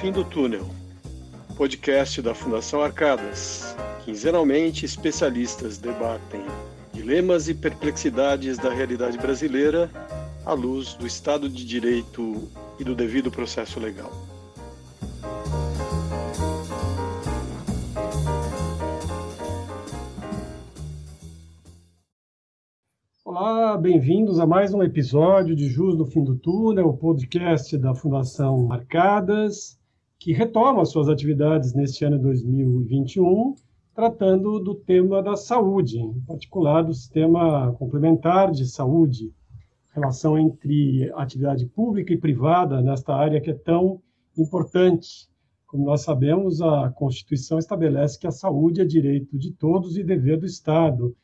fim do túnel, podcast da Fundação Arcadas. Quinzenalmente, especialistas debatem dilemas e perplexidades da realidade brasileira à luz do Estado de Direito e do devido processo legal. Olá, bem-vindos a mais um episódio de Jus no Fim do Túnel, o podcast da Fundação Marcadas, que retoma suas atividades neste ano de 2021, tratando do tema da saúde, em particular do sistema complementar de saúde, relação entre atividade pública e privada nesta área que é tão importante. Como nós sabemos, a Constituição estabelece que a saúde é direito de todos e dever do Estado.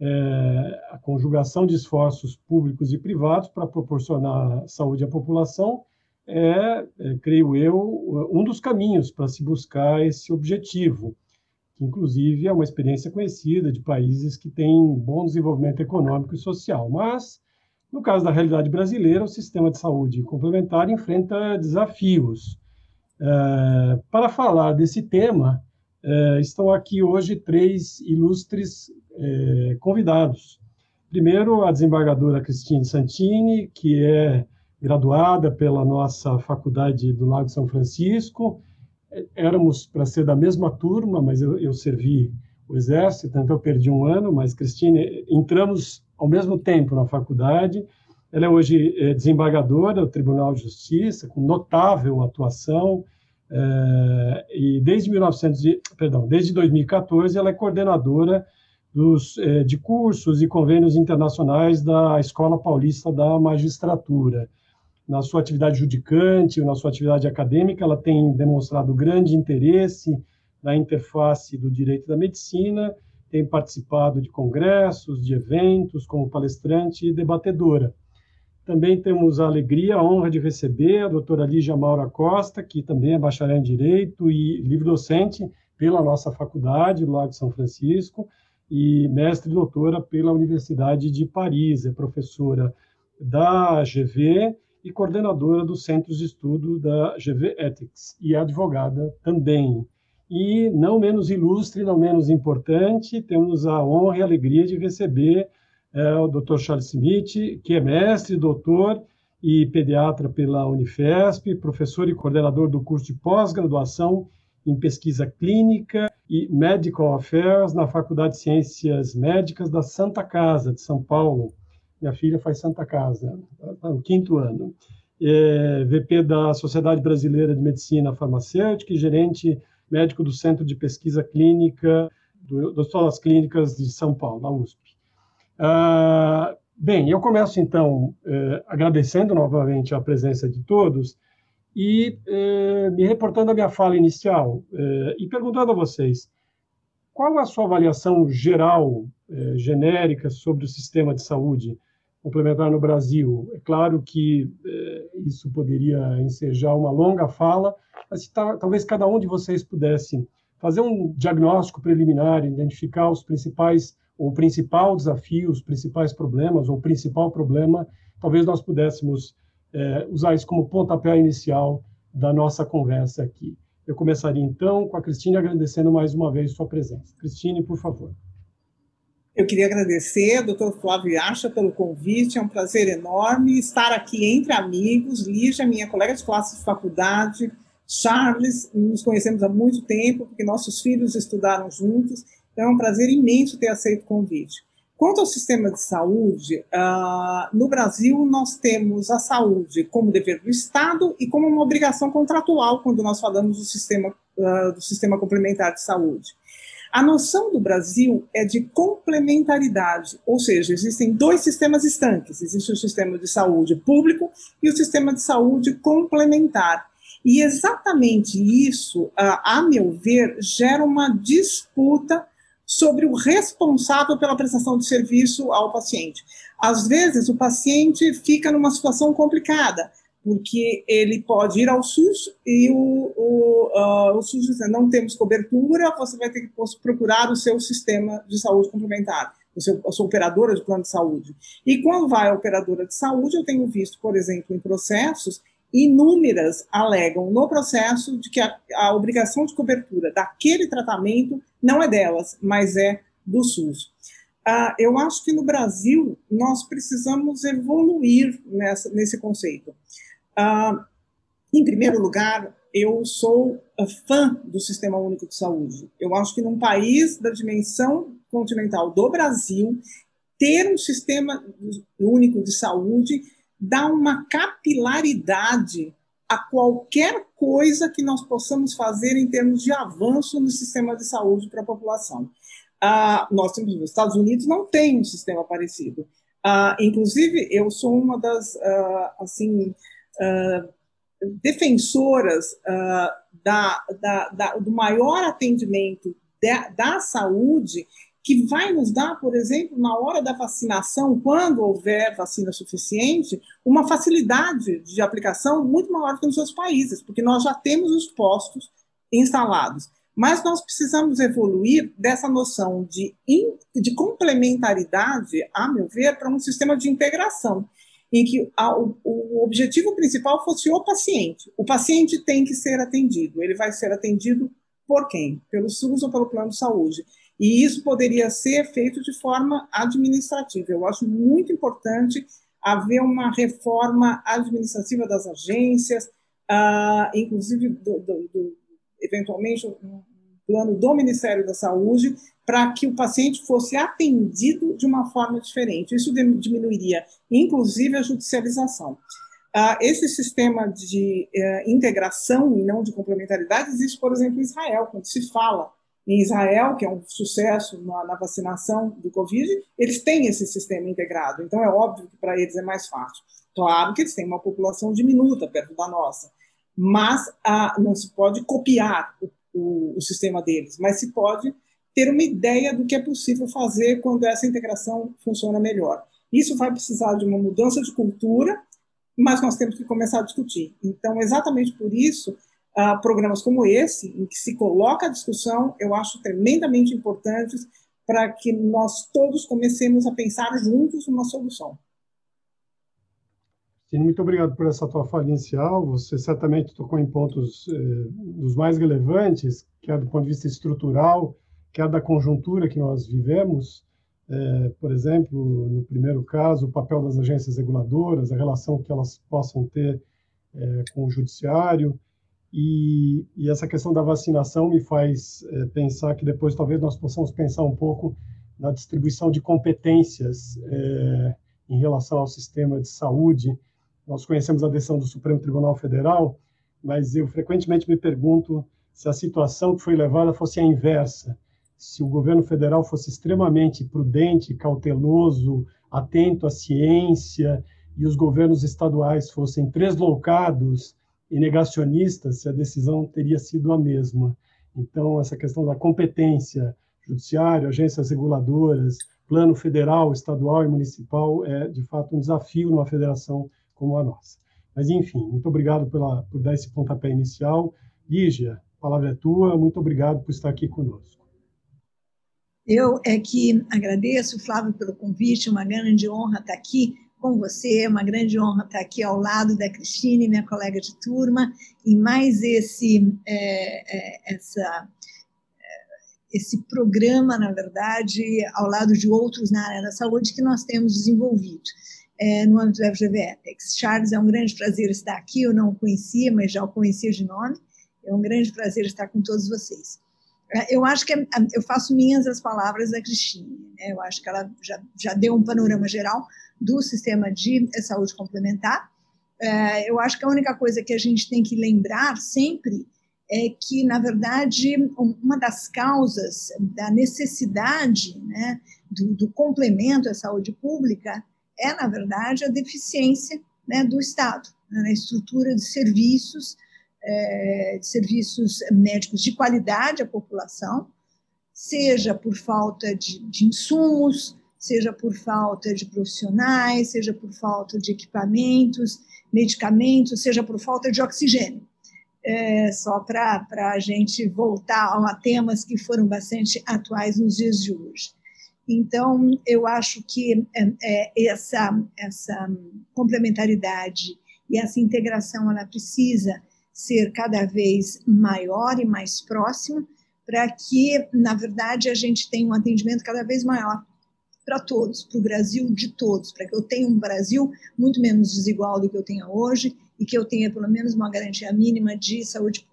É, a conjugação de esforços públicos e privados para proporcionar saúde à população é, é, creio eu, um dos caminhos para se buscar esse objetivo, que inclusive é uma experiência conhecida de países que têm bom desenvolvimento econômico e social. Mas no caso da realidade brasileira, o sistema de saúde complementar enfrenta desafios. É, para falar desse tema, é, estão aqui hoje três ilustres é, convidados. Primeiro, a desembargadora Cristine Santini, que é graduada pela nossa faculdade do Lago São Francisco. Éramos para ser da mesma turma, mas eu, eu servi o Exército, então eu perdi um ano, mas Cristine, entramos ao mesmo tempo na faculdade. Ela é hoje é, desembargadora do Tribunal de Justiça, com notável atuação, é, e desde 1900, perdão, desde 2014 ela é coordenadora dos, é, de cursos e convênios internacionais da Escola Paulista da Magistratura. Na sua atividade judicante, na sua atividade acadêmica, ela tem demonstrado grande interesse na interface do direito da medicina tem participado de congressos, de eventos, como palestrante e debatedora. Também temos a alegria, a honra de receber a doutora Lígia Maura Costa, que também é bacharel em Direito e livre-docente pela nossa faculdade, do Lago de São Francisco, e mestre e doutora pela Universidade de Paris, é professora da GV e coordenadora dos Centros de Estudo da GV Ethics, e advogada também. E, não menos ilustre, não menos importante, temos a honra e a alegria de receber é, o Dr. Charles Smith, que é mestre, doutor e pediatra pela Unifesp, professor e coordenador do curso de pós-graduação em pesquisa clínica e Medical Affairs na Faculdade de Ciências Médicas da Santa Casa, de São Paulo. Minha filha faz Santa Casa, está no quinto ano. É, VP da Sociedade Brasileira de Medicina Farmacêutica e gerente médico do Centro de Pesquisa Clínica do, das Escolas Clínicas de São Paulo, da USP. Ah, bem, eu começo então eh, agradecendo novamente a presença de todos e eh, me reportando a minha fala inicial eh, e perguntando a vocês qual a sua avaliação geral, genérica, sobre o sistema de saúde complementar no Brasil. É claro que eh, isso poderia ensejar uma longa fala, mas talvez cada um de vocês pudesse fazer um diagnóstico preliminar, identificar os principais, o principal desafio, os principais problemas, ou principal problema, talvez nós pudéssemos é, usar isso como pontapé inicial da nossa conversa aqui. Eu começaria então com a Cristine agradecendo mais uma vez sua presença. Cristine, por favor. Eu queria agradecer doutor Flávio Acha pelo convite, é um prazer enorme estar aqui entre amigos. Lígia, minha colega de classe de faculdade, Charles, nos conhecemos há muito tempo, porque nossos filhos estudaram juntos, então é um prazer imenso ter aceito o convite. Quanto ao sistema de saúde, uh, no Brasil nós temos a saúde como dever do Estado e como uma obrigação contratual quando nós falamos do sistema, uh, do sistema complementar de saúde. A noção do Brasil é de complementaridade, ou seja, existem dois sistemas estanques: existe o sistema de saúde público e o sistema de saúde complementar. E exatamente isso, a meu ver, gera uma disputa sobre o responsável pela prestação de serviço ao paciente. Às vezes, o paciente fica numa situação complicada, porque ele pode ir ao SUS e o, o, uh, o SUS diz, não temos cobertura, você vai ter que procurar o seu sistema de saúde complementar, o seu, a sua operadora de plano de saúde. E quando vai à operadora de saúde, eu tenho visto, por exemplo, em processos, inúmeras alegam no processo de que a, a, obrigação de cobertura daquele tratamento não é delas, mas é do SUS. Ah, eu acho que no Brasil nós precisamos evoluir nessa, nesse conceito. Ah, em primeiro lugar, eu sou fã do Sistema Único de Saúde. Eu acho que num país da dimensão continental do Brasil, ter um sistema único de saúde dá uma capilaridade a qualquer coisa que nós possamos fazer em termos de avanço no sistema de saúde para a população. Ah, nós temos nos Estados Unidos não tem um sistema parecido. Ah, inclusive, eu sou uma das ah, assim ah, defensoras ah, da, da, da, do maior atendimento da saúde que vai nos dar, por exemplo, na hora da vacinação, quando houver vacina suficiente, uma facilidade de aplicação muito maior que nos outros países, porque nós já temos os postos instalados. Mas nós precisamos evoluir dessa noção de, in, de complementaridade, a meu ver, para um sistema de integração, em que a, o, o objetivo principal fosse o paciente. O paciente tem que ser atendido. Ele vai ser atendido por quem? Pelo SUS ou pelo plano de saúde. E isso poderia ser feito de forma administrativa. Eu acho muito importante haver uma reforma administrativa das agências, uh, inclusive, do, do, do, eventualmente, plano do Ministério da Saúde, para que o paciente fosse atendido de uma forma diferente. Isso diminuiria, inclusive, a judicialização. Uh, esse sistema de uh, integração e não de complementaridade existe, por exemplo, em Israel, quando se fala em Israel, que é um sucesso na, na, vacinação do Covid, eles têm esse sistema integrado. Então, é óbvio que para eles é mais fácil. Claro que eles têm uma população diminuta perto da nossa, mas ah, não se pode copiar o, o, o sistema deles, mas se pode ter uma ideia do que é possível fazer quando essa integração funciona melhor. Isso vai precisar de uma mudança de cultura, mas nós temos que começar a discutir. Então, exatamente por isso, uh, programas como esse, em que se coloca a discussão, eu acho tremendamente importantes para que nós todos comecemos a pensar juntos uma solução. Sim, muito obrigado por essa tua fala inicial. Você certamente tocou em pontos eh, dos mais relevantes, quer do ponto de vista estrutural, quer da conjuntura que nós vivemos. Eh, por exemplo, no primeiro caso, o papel das agências reguladoras, a relação que elas possam ter eh, com o judiciário, e, e, essa questão da vacinação me faz é, pensar que depois talvez nós possamos pensar um pouco na distribuição de competências é, em relação ao sistema de saúde. Nós conhecemos a decisão do Supremo Tribunal Federal, mas eu frequentemente me pergunto se a situação que foi levada fosse a inversa, se o governo federal fosse extremamente prudente, cauteloso, atento à ciência, e os governos estaduais fossem tresloucados e negacionistas se a decisão teria sido a mesma. Então, essa questão da competência judiciária, agências reguladoras, plano federal, estadual e municipal é, de fato, um desafio numa federação como a nossa. Mas, enfim, muito obrigado pela, por dar esse pontapé inicial. Lígia, a palavra é tua, muito obrigado por estar aqui conosco. Eu é que agradeço, Flávio, pelo convite, uma grande honra estar aqui com você. Uma grande honra estar aqui ao lado da Cristine, minha colega de turma, em mais esse, é, é, essa, é, esse programa, na verdade, ao lado de outros na área da saúde que nós temos desenvolvido. É, no âmbito do FGV Charles, é um grande prazer estar aqui, eu não o conhecia, mas já o conhecia de nome, é um grande prazer estar com todos vocês. É, eu acho que é, eu faço minhas as palavras da Cristine, né? eu acho que ela já, já deu um panorama geral do sistema de saúde complementar. É, eu acho que a única coisa que a gente tem que lembrar sempre é que, na verdade, uma das causas da necessidade né, do, do, complemento à saúde pública é, na verdade, a deficiência né, do Estado né, na estrutura de serviços, é, de serviços médicos de qualidade à população, seja por falta de, de insumos, seja por falta de profissionais, seja por falta de equipamentos, medicamentos, seja por falta de oxigênio. É, só para a gente voltar a temas que foram bastante atuais nos dias de hoje. Então, eu acho que é, essa, essa complementaridade e essa integração ela precisa ser cada vez maior e mais próxima para que, na verdade, a gente tenha um atendimento cada vez maior para todos, para o Brasil de todos, para que eu tenha um Brasil muito menos desigual do que eu tenho hoje e que eu tenha pelo menos uma garantia mínima de saúde.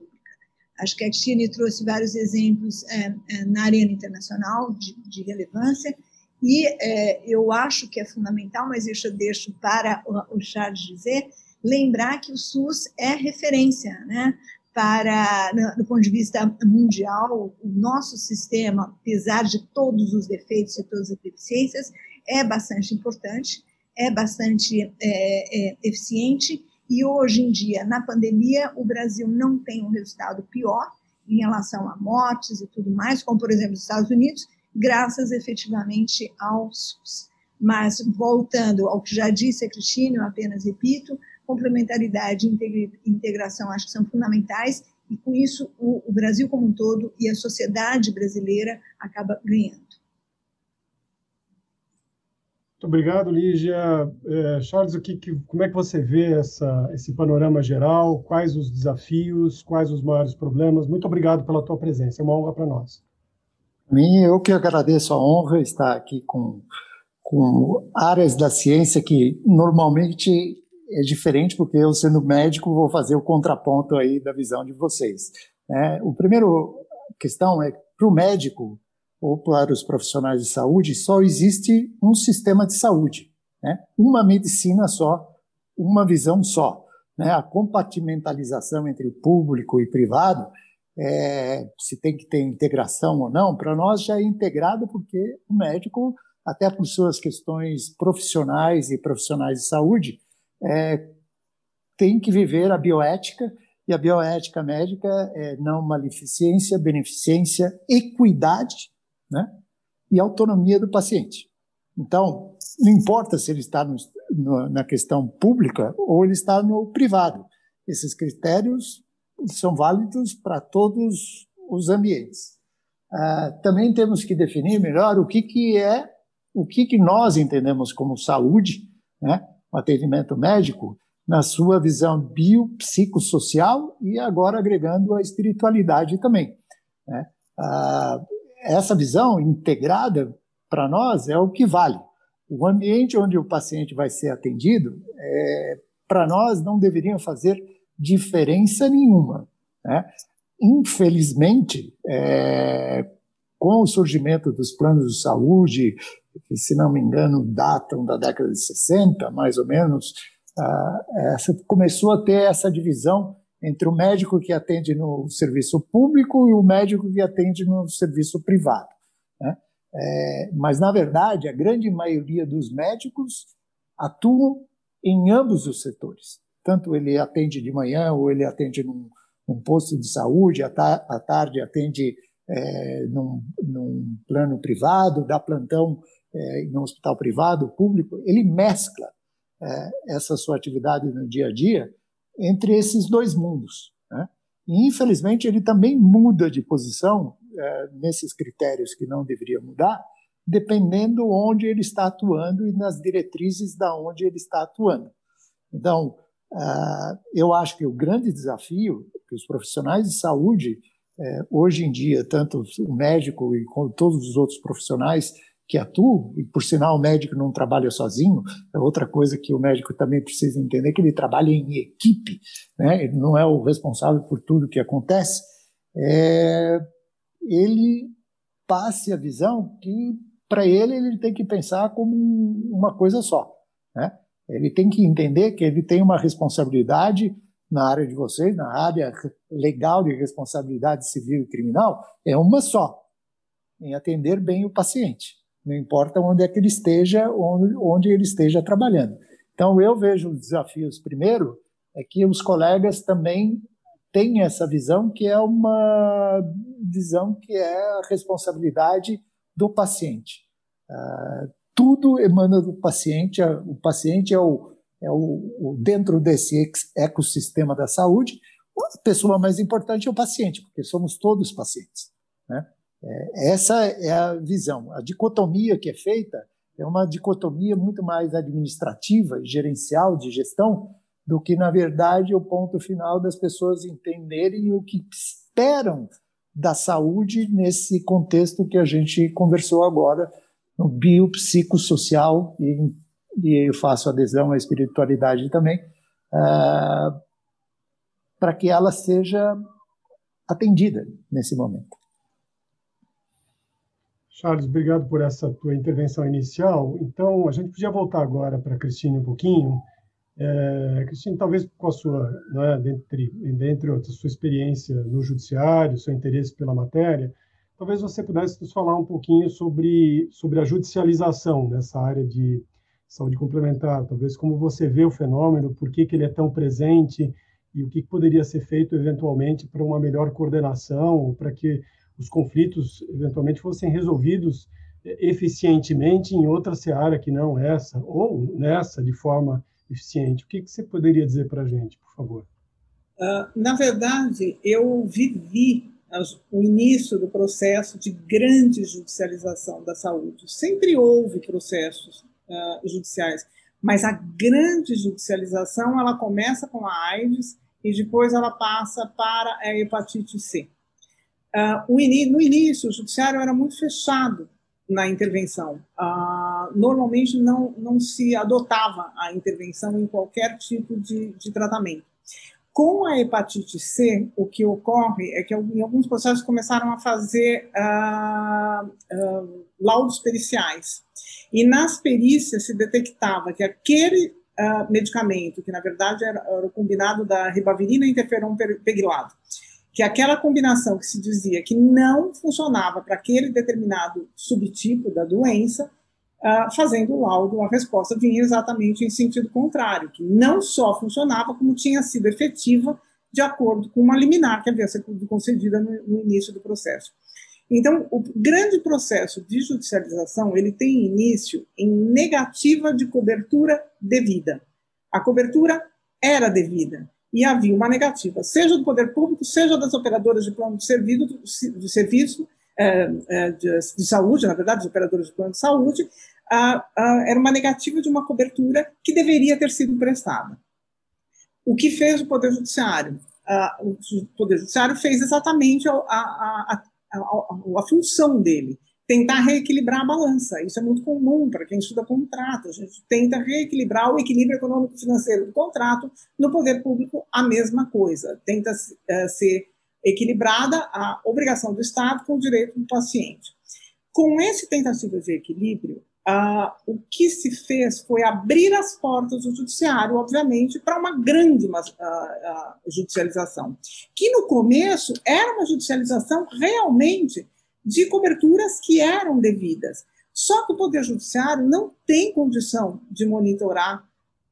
Acho que a Cristina trouxe vários exemplos é, é, na arena internacional de, de relevância e é, eu acho que é fundamental, mas isso eu deixo para o, o Charles dizer, lembrar que o SUS é referência, né? Para, do ponto de vista mundial, o nosso sistema, apesar de todos os defeitos e todas as deficiências, é bastante importante, é bastante é, é, eficiente e hoje em dia, na pandemia, o Brasil não tem um resultado pior em relação a mortes e tudo mais, como por exemplo os Estados Unidos, graças efetivamente ao SUS. Mas voltando ao que já disse a Cristina, eu apenas repito, complementaridade e integração acho que são fundamentais e com isso o, o Brasil como um todo e a sociedade brasileira acaba ganhando. Muito obrigado, Lígia. É, Charles, o que, que, como é que você vê essa, esse panorama geral? Quais os desafios? Quais os maiores problemas? Muito obrigado pela tua presença. É uma honra para nós. Mim, eu que agradeço a honra estar aqui com, com áreas da ciência que normalmente é diferente, porque eu, sendo médico, vou fazer o contraponto aí da visão de vocês. É, o primeiro questão é para o médico, ou para os profissionais de saúde, só existe um sistema de saúde, né? uma medicina só, uma visão só. Né? A compartimentalização entre o público e privado, é, se tem que ter integração ou não, para nós já é integrado porque o médico, até por suas questões profissionais e profissionais de saúde, é, tem que viver a bioética e a bioética médica é não maleficência, beneficência, equidade né? e autonomia do paciente. Então, não importa se ele está no, no, na questão pública ou ele está no privado. Esses critérios são válidos para todos os ambientes. Ah, também temos que definir melhor o que, que é, o que, que nós entendemos como saúde, né? o atendimento médico, na sua visão biopsicossocial e agora agregando a espiritualidade também. Né? Ah, essa visão integrada, para nós, é o que vale. O ambiente onde o paciente vai ser atendido, é, para nós, não deveriam fazer diferença nenhuma. Né? Infelizmente, é, com o surgimento dos planos de saúde, que, se não me engano, datam da década de 60, mais ou menos, ah, essa, começou a ter essa divisão entre o médico que atende no serviço público e o médico que atende no serviço privado. Né? É, mas, na verdade, a grande maioria dos médicos atuam em ambos os setores. Tanto ele atende de manhã ou ele atende num, num posto de saúde, à, ta à tarde atende é, num, num, plano privado, dá plantão é, em um hospital privado, público. Ele mescla é, essa sua atividade no dia a dia entre esses dois mundos. Né? E, infelizmente, ele também muda de posição é, nesses critérios que não deveria mudar, dependendo onde ele está atuando e nas diretrizes da onde ele está atuando. Então, uh, eu acho que o grande desafio que os profissionais de saúde, uh, hoje em dia, tanto o médico e todos os outros profissionais, que atuam, e por sinal o médico não trabalha sozinho, é outra coisa que o médico também precisa entender, que ele trabalha em equipe, né? ele não é o responsável por tudo que acontece, é, ele passe a visão que para ele ele tem que pensar como uma coisa só. Né? Ele tem que entender que ele tem uma responsabilidade na área de vocês, na área legal de responsabilidade civil e criminal, é uma só, em atender bem o paciente não importa onde é que ele esteja, onde, onde ele esteja trabalhando. Então, eu vejo os desafios, primeiro, é que os colegas também têm essa visão, que é uma visão que é a responsabilidade do paciente. Uh, tudo emana do paciente, o paciente é o, é o, o dentro desse ecossistema da saúde, a pessoa mais importante é o paciente, porque somos todos pacientes. É, essa é a visão. A dicotomia que é feita é uma dicotomia muito mais administrativa, gerencial, de gestão, do que, na verdade, o ponto final das pessoas entenderem o que esperam da saúde nesse contexto que a gente conversou agora, no biopsicossocial, e, e eu faço adesão à espiritualidade também, uh, para que ela seja atendida nesse momento. Charles, obrigado por essa tua intervenção inicial. Então, a gente podia voltar agora para a Cristine um pouquinho. É, talvez com a sua, né, dentre, dentre outras, sua experiência no judiciário, seu interesse pela matéria, talvez você pudesse nos falar um pouquinho sobre, sobre a judicialização nessa área de saúde complementar, talvez como você vê o fenômeno, por que, que ele é tão presente e o que, que poderia ser feito eventualmente para uma melhor coordenação, para que os conflitos eventualmente fossem resolvidos eh, eficientemente em outra seara que não essa, ou nessa de forma eficiente. O que, que você poderia dizer para a gente, por favor? Uh, na verdade, eu vivi o início do processo de grande judicialização da saúde. Sempre houve processos uh, judiciais, mas a grande judicialização ela começa com a AIDS e depois ela passa para a hepatite C. Uh, no início, o judiciário era muito fechado na intervenção. Uh, normalmente não, não se adotava a intervenção em qualquer tipo de, de tratamento. Com a hepatite C, o que ocorre é que em alguns processos começaram a fazer uh, uh, laudos periciais. E nas perícias se detectava que aquele uh, medicamento, que na verdade era, era, o combinado da ribavirina e interferon pegilado, que aquela combinação que se dizia que não funcionava para aquele determinado subtipo da doença, uh, fazendo o laudo, a resposta vinha exatamente em sentido contrário, que não só funcionava, como tinha sido efetiva de acordo com uma liminar que havia sido concedida no, no início do processo. Então, o grande processo de judicialização, ele tem início em negativa de cobertura devida. A cobertura era devida, e havia uma negativa, seja do poder público, seja das operadoras de plano de serviço, de, serviço é, é, de, de, saúde, na verdade, dos operadores de plano de saúde, era uma negativa de uma cobertura que deveria ter sido prestada. O que fez o Poder Judiciário? o Poder Judiciário fez exatamente a, a, a, a função dele, tentar reequilibrar a balança. Isso é muito comum para quem estuda contrato. A gente tenta reequilibrar o equilíbrio econômico-financeiro do contrato. No poder público, a mesma coisa. Tenta uh, ser equilibrada a obrigação do Estado com o direito do paciente. Com esse tentativa de equilíbrio, uh, o que se fez foi abrir as portas do judiciário, obviamente, para uma grande uh, judicialização, que no começo era uma judicialização realmente de coberturas que eram devidas. Só que o Poder Judiciário não tem condição de monitorar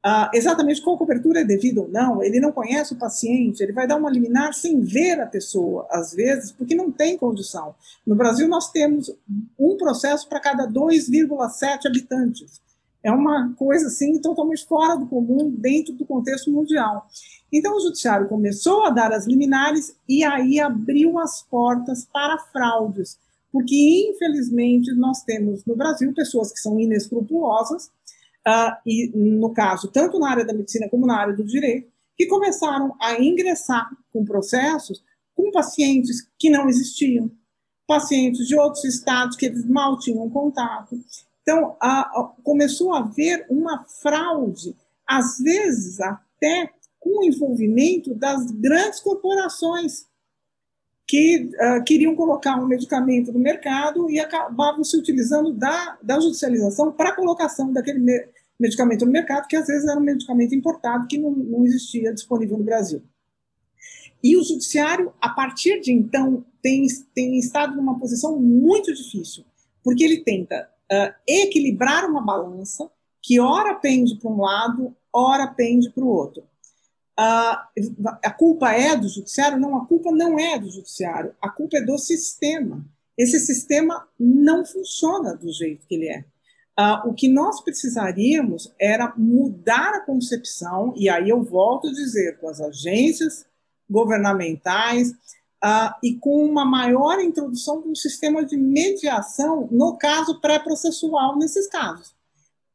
uh, exatamente qual cobertura é devida ou não, ele não conhece o paciente, ele vai dar uma liminar sem ver a pessoa, às vezes, porque não tem condição. No Brasil, nós temos um processo para cada 2,7 habitantes. É uma coisa assim totalmente fora do comum dentro do contexto mundial. Então, o judiciário começou a dar as liminares e aí abriu as portas para fraudes porque infelizmente nós temos no Brasil pessoas que são inescrupulosas, uh, e no caso, tanto na área da medicina como na área do direito, que começaram a ingressar com processos com pacientes que não existiam, pacientes de outros estados que eles mal tinham contato. Então, começou a haver uma fraude, às vezes até com o envolvimento das grandes corporações que uh, queriam colocar um medicamento no mercado e acabavam se utilizando da, da judicialização para a colocação daquele me medicamento no mercado, que às vezes era um medicamento importado que não, não existia disponível no Brasil. E o judiciário, a partir de então, tem, tem estado numa posição muito difícil, porque ele tenta uh, equilibrar uma balança que ora pende para um lado, ora pende para o outro a, a culpa é do judiciário? Não, a culpa não é do judiciário, a culpa é do sistema. Esse sistema não funciona do jeito que ele é. Uh, o que nós precisaríamos era mudar a concepção, e aí eu volto a dizer, com as agências governamentais uh, e com uma maior introdução de um sistema de mediação, no caso pré-processual, nesses casos.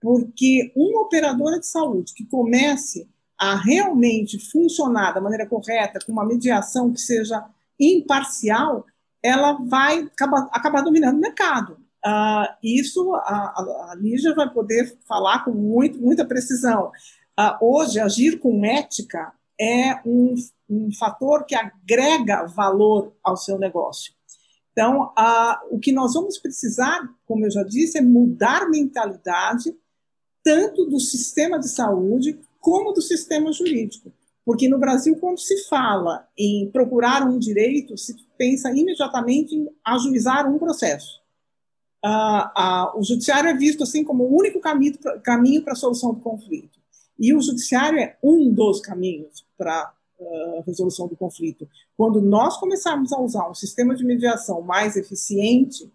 Porque uma operadora de saúde que comece a realmente funcionar da maneira correta, com uma mediação que seja imparcial, ela vai acabar, acabar dominando o mercado. Uh, isso a, a, Lígia vai poder falar com muito, muita precisão. Uh, hoje, agir com ética é um, um, fator que agrega valor ao seu negócio. Então, uh, o que nós vamos precisar, como eu já disse, é mudar mentalidade tanto do sistema de saúde como do sistema jurídico. Porque no Brasil, quando se fala em procurar um direito, se pensa imediatamente em ajuizar um processo. Ah, ah, o judiciário é visto assim como o único caminho, caminho para a solução do conflito. E o judiciário é um dos caminhos para a uh, resolução do conflito. Quando nós começarmos a usar um sistema de mediação mais eficiente,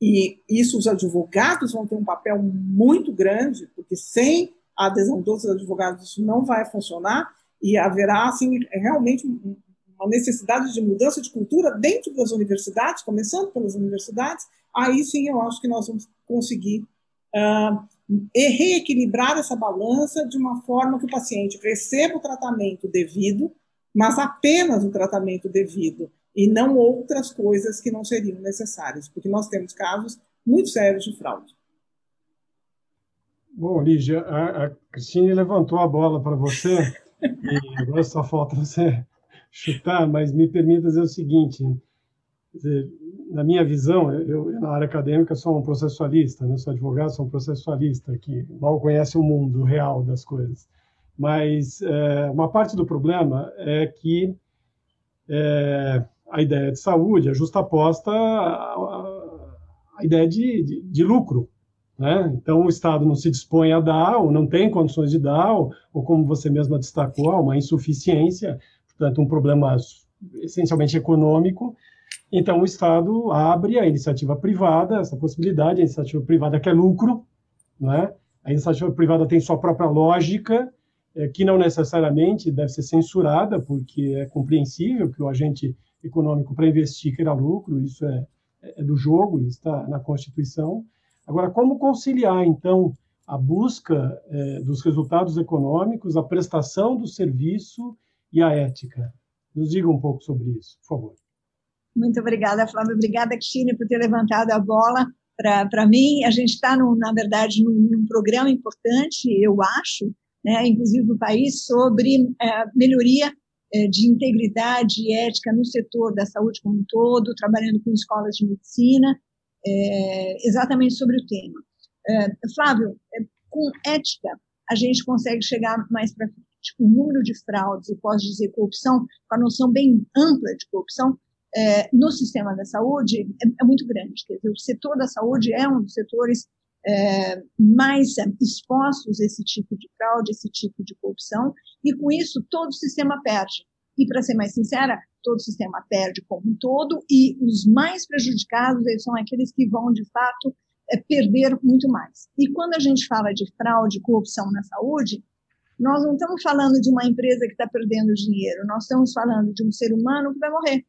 e isso os advogados vão ter um papel muito grande, porque sem a adesão dos advogados isso não vai funcionar, e haverá assim realmente uma necessidade de mudança de cultura dentro das universidades, começando pelas universidades, aí sim eu acho que nós vamos conseguir uh, reequilibrar essa balança de uma forma que o paciente receba o tratamento devido, mas apenas o tratamento devido, e não outras coisas que não seriam necessárias, porque nós temos casos muito sérios de fraude. Bom, Lígia, a, a Cristine levantou a bola para você, e agora só falta você chutar, mas me permita dizer o seguinte: dizer, na minha visão, eu, na área acadêmica sou um processualista, né? sou advogado, sou um processualista que mal conhece o mundo real das coisas. Mas é, uma parte do problema é que é, a ideia de saúde é justaposta à, à ideia de, de, de lucro. Né? Então, o Estado não se dispõe a dar, ou não tem condições de dar, ou, ou como você mesma destacou, há uma insuficiência, portanto, um problema essencialmente econômico, então, o Estado abre a iniciativa privada, essa possibilidade, a iniciativa privada quer lucro, né? a iniciativa privada tem sua própria lógica, é, que não necessariamente deve ser censurada, porque é compreensível que o agente econômico, para investir, queira lucro, isso é, é do jogo, está na Constituição. Agora, como conciliar, então, a busca é, dos resultados econômicos, a prestação do serviço e a ética? Nos diga um pouco sobre isso, por favor. Muito obrigada, Flávia. Obrigada, Cristina, por ter levantado a bola para mim. A gente está, na verdade, num, num, programa importante, eu acho, né, inclusive do país, sobre é, melhoria é, de integridade e ética no setor da saúde como um todo, trabalhando com escolas de medicina, é, exatamente sobre o tema. É, Flávio, é, com ética, a gente consegue chegar mais para frente. O número de fraudes, e posso dizer corrupção, com a noção bem ampla de corrupção, é, no sistema da saúde é, é, muito grande. Quer dizer, o setor da saúde é um dos setores é, mais expostos a esse tipo de fraude, esse tipo de corrupção, e com isso todo o sistema perde. E, para ser mais sincera, todo o sistema perde como um todo, e os mais prejudicados são aqueles que vão, de fato, é, perder muito mais. E quando a gente fala de fraude, corrupção na saúde, nós não estamos falando de uma empresa que está perdendo dinheiro, nós estamos falando de um ser humano que vai morrer.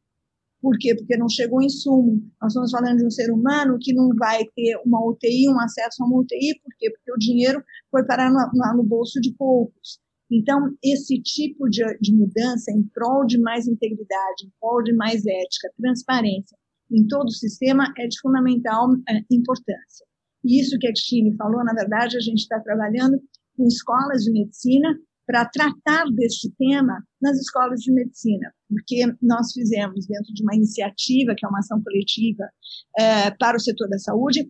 Por quê? Porque não chegou insumo. Nós estamos falando de um ser humano que não vai ter uma UTI, um acesso a uma UTI, por quê? Porque o dinheiro foi parar no, no bolso de poucos. Então, esse tipo de, de, mudança em prol de mais integridade, em prol de mais ética, transparência em todo o sistema é de fundamental é, importância. E isso que a Cristina falou, na verdade, a gente está trabalhando com escolas de medicina para tratar deste tema nas escolas de medicina, porque nós fizemos, dentro de uma iniciativa, que é uma ação coletiva é, para o setor da saúde,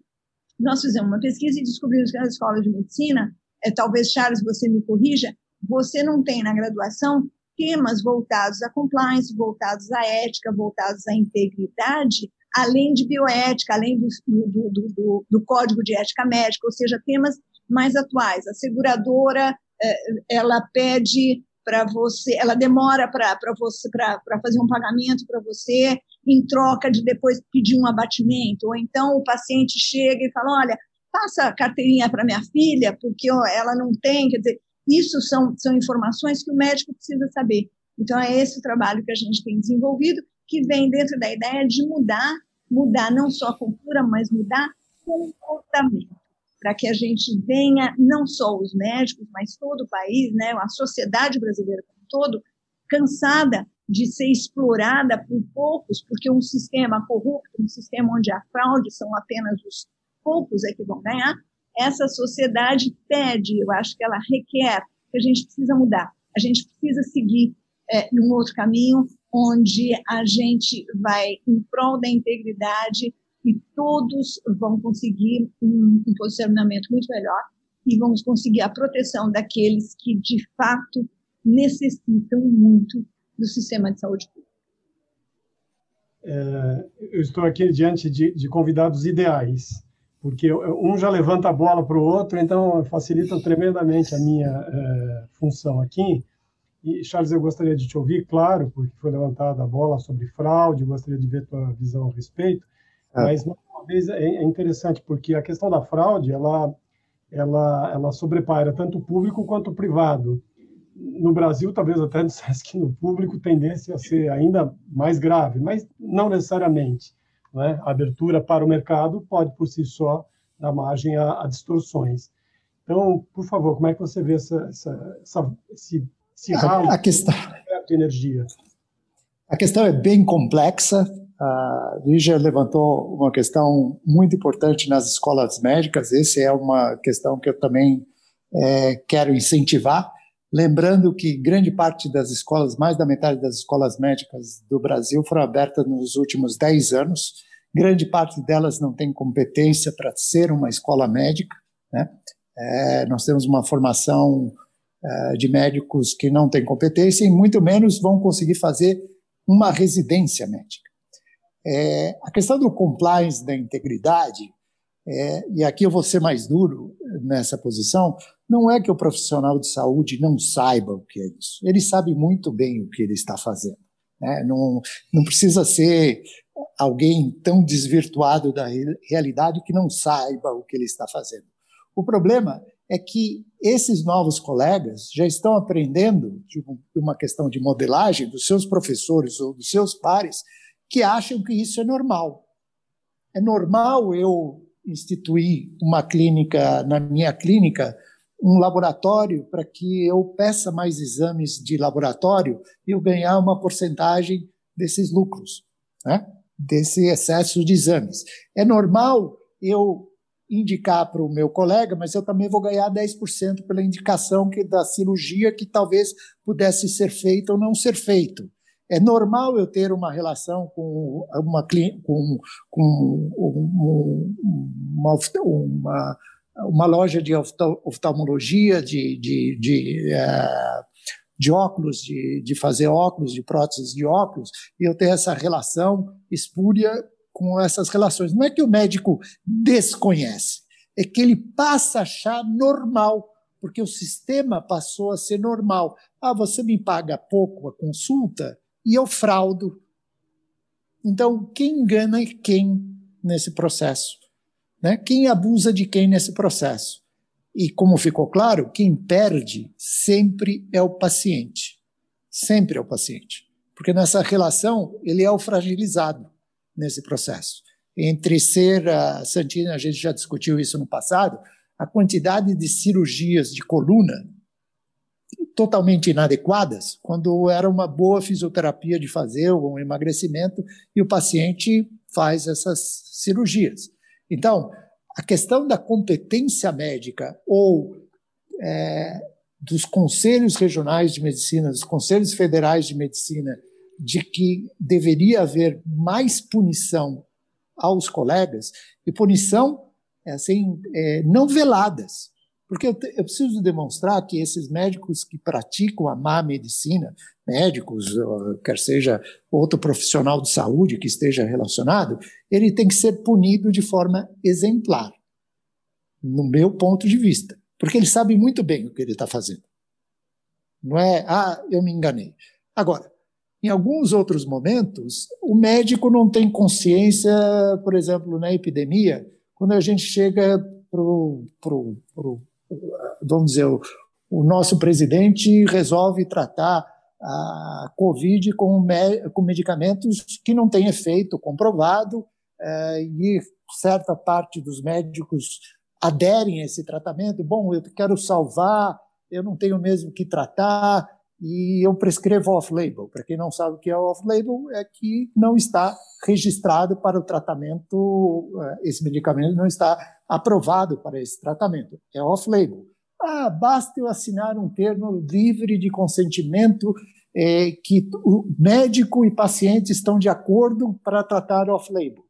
nós fizemos uma pesquisa e descobrimos que nas escolas de medicina, é, talvez, Charles, você me corrija, você não tem na graduação temas voltados à compliance, voltados à ética, voltados à integridade, além de bioética, além do, do, do, do, código de ética médica, ou seja, temas mais atuais. A seguradora é, ela pede para você, ela demora para você para fazer um pagamento para você em troca de depois pedir um abatimento, ou então o paciente chega e fala, olha, passa a carteirinha para minha filha, porque ela não tem, quer dizer, isso são, são informações que o médico precisa saber. Então, é esse o trabalho que a gente tem desenvolvido, que vem dentro da ideia de mudar, mudar não só a cultura, mas mudar comportamento. para que a gente venha, não só os médicos, mas todo o país, né, a sociedade brasileira como um todo, cansada de ser explorada por poucos, porque um sistema corrupto, um sistema onde a fraude são apenas os poucos é que vão ganhar, essa sociedade pede, eu acho que ela requer, que a gente precisa mudar. A gente precisa seguir é, num outro caminho, onde a gente vai em prol da integridade e todos vão conseguir um, um posicionamento muito melhor e vamos conseguir a proteção daqueles que, de fato, necessitam muito do sistema de saúde pública. É, eu estou aqui diante de, de, convidados ideais, porque um já levanta a bola para o outro, então facilita tremendamente a minha é, função aqui. E, Charles, eu gostaria de te ouvir, claro, porque foi levantada a bola sobre fraude, gostaria de ver tua visão a respeito, é. mas, mais uma vez, é, é interessante, porque a questão da fraude, ela, ela, ela sobrepaira tanto o público quanto o privado no Brasil, talvez até dissesse que no público tendência a ser ainda mais grave, mas não necessariamente. Né? A abertura para o mercado pode, por si só, dar margem a, a distorções. Então, por favor, como é que você vê essa, essa, essa esse, esse ralo a, questão, de energia? A questão é bem complexa. A Lígia levantou uma questão muito importante nas escolas médicas. Essa é uma questão que eu também é, quero incentivar Lembrando que grande parte das escolas, mais da metade das escolas médicas do Brasil foram abertas nos últimos 10 anos. Grande parte delas não tem competência para ser uma escola médica. Né? É, nós temos uma formação é, de médicos que não têm competência e muito menos vão conseguir fazer uma residência médica. É, a questão do compliance, da integridade, é, e aqui eu vou ser mais duro nessa posição, não é que o profissional de saúde não saiba o que é isso. Ele sabe muito bem o que ele está fazendo. Né? Não, não precisa ser alguém tão desvirtuado da realidade que não saiba o que ele está fazendo. O problema é que esses novos colegas já estão aprendendo de uma questão de modelagem dos seus professores ou dos seus pares que acham que isso é normal. É normal eu instituir uma clínica na minha clínica um laboratório para que eu peça mais exames de laboratório e eu ganhar uma porcentagem desses lucros, né? desse excesso de exames. É normal eu indicar para o meu colega, mas eu também vou ganhar 10% pela indicação que da cirurgia que talvez pudesse ser feita ou não ser feito. É normal eu ter uma relação com uma com, com uma, uma uma loja de oftalmologia, de, de, de, uh, de óculos, de, de fazer óculos, de próteses de óculos, e eu tenho essa relação espúria com essas relações. Não é que o médico desconhece, é que ele passa a achar normal, porque o sistema passou a ser normal. Ah, você me paga pouco a consulta e eu fraudo. Então, quem engana quem nesse processo? Né? Quem abusa de quem nesse processo? E como ficou claro, quem perde sempre é o paciente. Sempre é o paciente. Porque nessa relação, ele é o fragilizado nesse processo. Entre ser, a Santina, a gente já discutiu isso no passado, a quantidade de cirurgias de coluna totalmente inadequadas, quando era uma boa fisioterapia de fazer um emagrecimento e o paciente faz essas cirurgias. Então, a questão da competência médica ou é, dos conselhos regionais de medicina, dos conselhos federais de medicina, de que deveria haver mais punição aos colegas, e punição assim, é, não veladas, porque eu, eu, preciso demonstrar que esses médicos que praticam a má medicina, médicos, quer seja outro profissional de saúde que esteja relacionado, ele tem que ser punido de forma exemplar, no meu ponto de vista. Porque ele sabe muito bem o que ele está fazendo. Não é, ah, eu me enganei. Agora, em alguns outros momentos, o médico não tem consciência, por exemplo, na epidemia, quando a gente chega para o vamos dizer, o, o nosso presidente resolve tratar a Covid com, me, com medicamentos que não têm efeito comprovado é, e certa parte dos médicos aderem a esse tratamento. Bom, eu quero salvar, eu não tenho mesmo que tratar, e eu prescrevo off-label. Para quem não sabe o que é off-label, é que não está registrado para o tratamento, eh, esse medicamento não está aprovado para esse tratamento. É off-label. Ah, basta eu assinar um termo livre de consentimento é, que o médico e paciente estão de acordo para tratar off-label.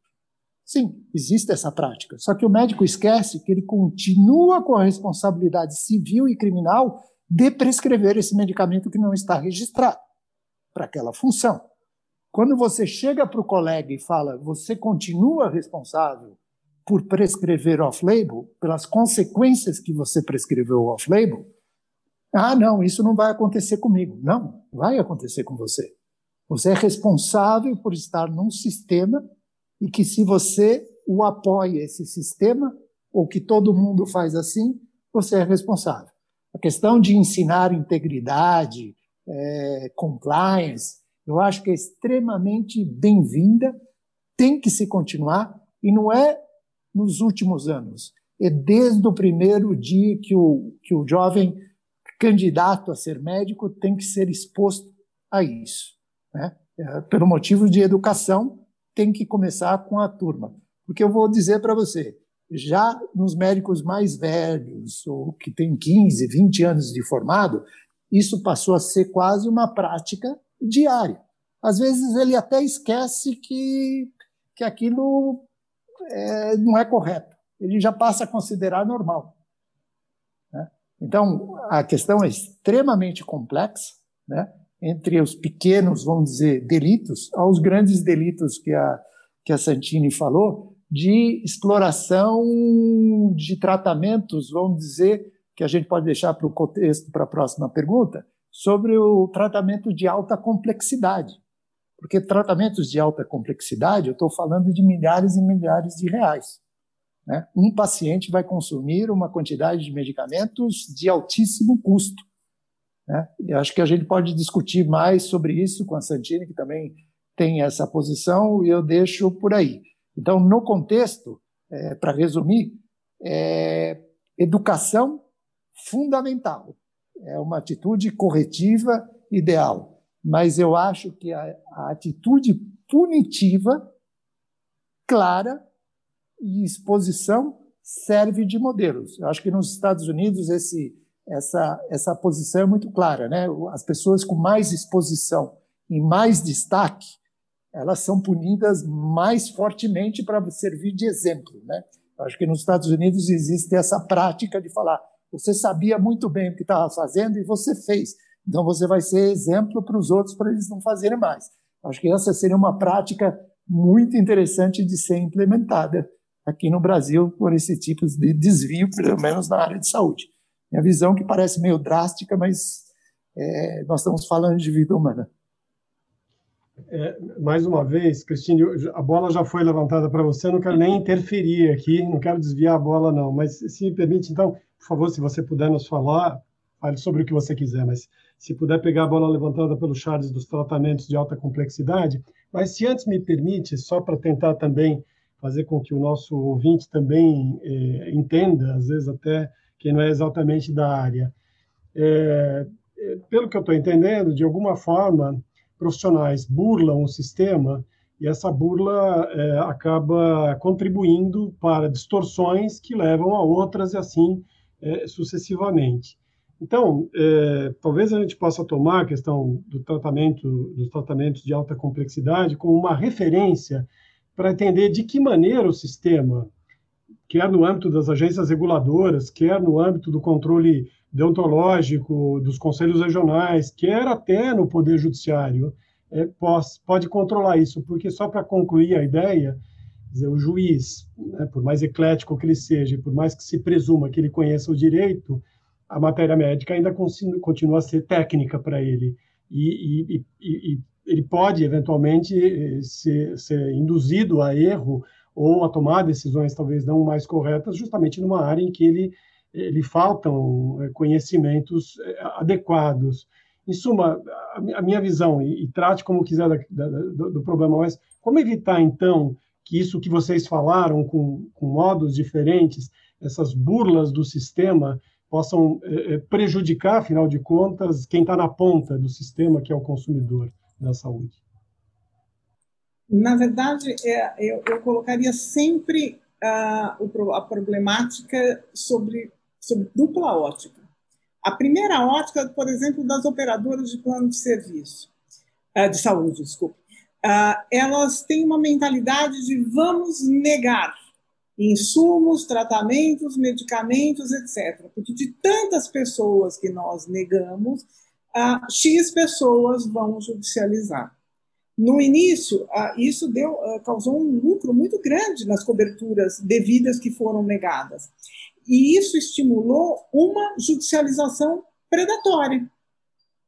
Sim, existe essa prática. Só que o médico esquece que ele continua com a responsabilidade civil e criminal de prescrever esse medicamento que não está registrado para aquela função. Quando você chega para o colega e fala, você continua responsável por prescrever off-label, pelas consequências que você prescreveu off-label, ah, não, isso não vai acontecer comigo. Não, vai acontecer com você. Você é responsável por estar num sistema e que se você o apoia esse sistema, ou que todo mundo faz assim, você é responsável. A questão de ensinar integridade, é, compliance, eu acho que é extremamente bem-vinda, tem que se continuar, e não é nos últimos anos. É desde o primeiro dia que o, que o jovem candidato a ser médico tem que ser exposto a isso. Né? É, pelo motivo de educação, tem que começar com a turma. Porque eu vou dizer para você, já nos médicos mais velhos, ou que têm 15, 20 anos de formado, isso passou a ser quase uma prática diária. Às vezes ele até esquece que, que aquilo é, não é correto. Ele já passa a considerar normal. Né? Então, a questão é extremamente complexa, né? entre os pequenos, vamos dizer, delitos, aos grandes delitos que a, que a Santini falou, de exploração de tratamentos, vamos dizer, que a gente pode deixar para o contexto para a próxima pergunta, sobre o tratamento de alta complexidade. Porque tratamentos de alta complexidade, eu estou falando de milhares e milhares de reais. Né? Um paciente vai consumir uma quantidade de medicamentos de altíssimo custo. Né? E acho que a gente pode discutir mais sobre isso com a Santini, que também tem essa posição, e eu deixo por aí. Então, no contexto, é, para resumir, é, educação fundamental. É uma atitude corretiva ideal mas eu acho que a, a atitude punitiva, clara e exposição serve de modelos. Eu acho que nos Estados Unidos esse, essa, essa posição é muito clara. Né? As pessoas com mais exposição e mais destaque, elas são punidas mais fortemente para servir de exemplo. Né? Acho que nos Estados Unidos existe essa prática de falar você sabia muito bem o que estava fazendo e você fez. Então você vai ser exemplo para os outros para eles não fazerem mais. Acho que essa seria uma prática muito interessante de ser implementada aqui no Brasil por esse tipo de desvio, pelo menos na área de saúde. Minha visão que parece meio drástica, mas é, nós estamos falando de vida humana. É, mais uma vez, Cristine, a bola já foi levantada para você, não quero nem interferir aqui, não quero desviar a bola, não, mas se me permite, então, por favor, se você puder nos falar, fale sobre o que você quiser, mas se puder pegar a bola levantada pelo Charles dos tratamentos de alta complexidade. Mas se antes me permite, só para tentar também fazer com que o nosso ouvinte também é, entenda, às vezes até quem não é exatamente da área. É, é pelo que eu estou entendendo, de alguma forma, profissionais burlam o sistema e essa burla é, acaba contribuindo para distorções que levam a outras e assim é, sucessivamente. Então, é, talvez a gente possa tomar a questão do tratamento, dos tratamentos de alta complexidade como uma referência para entender de que maneira o sistema, quer no âmbito das agências reguladoras, quer no âmbito do controle deontológico dos conselhos regionais, quer até no poder judiciário, é, pode, pode controlar isso, porque só para concluir a ideia, dizer, o juiz, né, por mais eclético que ele seja, por mais que se presuma que ele conheça o direito, a matéria médica ainda continua a ser técnica para ele. E, e, e, e, ele pode, eventualmente, eh, ser, ser, induzido a erro ou a tomar decisões talvez não mais corretas, justamente numa área em que ele, ele faltam eh, conhecimentos eh, adequados. Em suma, a minha visão, e, trate como quiser do, problema, mas como evitar, então, que isso que vocês falaram com, com modos diferentes essas burlas do sistema possam é, é, prejudicar, afinal de contas, quem está na ponta do sistema, que é o consumidor da saúde? Na verdade, é, eu, eu, colocaria sempre a, a problemática sobre, sobre dupla ótica. A primeira ótica, por exemplo, das operadoras de plano de serviço, é, de saúde, desculpe, é, elas têm uma mentalidade de vamos negar insumos, tratamentos, medicamentos, etc. Porque de tantas pessoas que nós negamos, X pessoas vão judicializar. No início, isso deu, causou um lucro muito grande nas coberturas devidas que foram negadas. E isso estimulou uma judicialização predatória,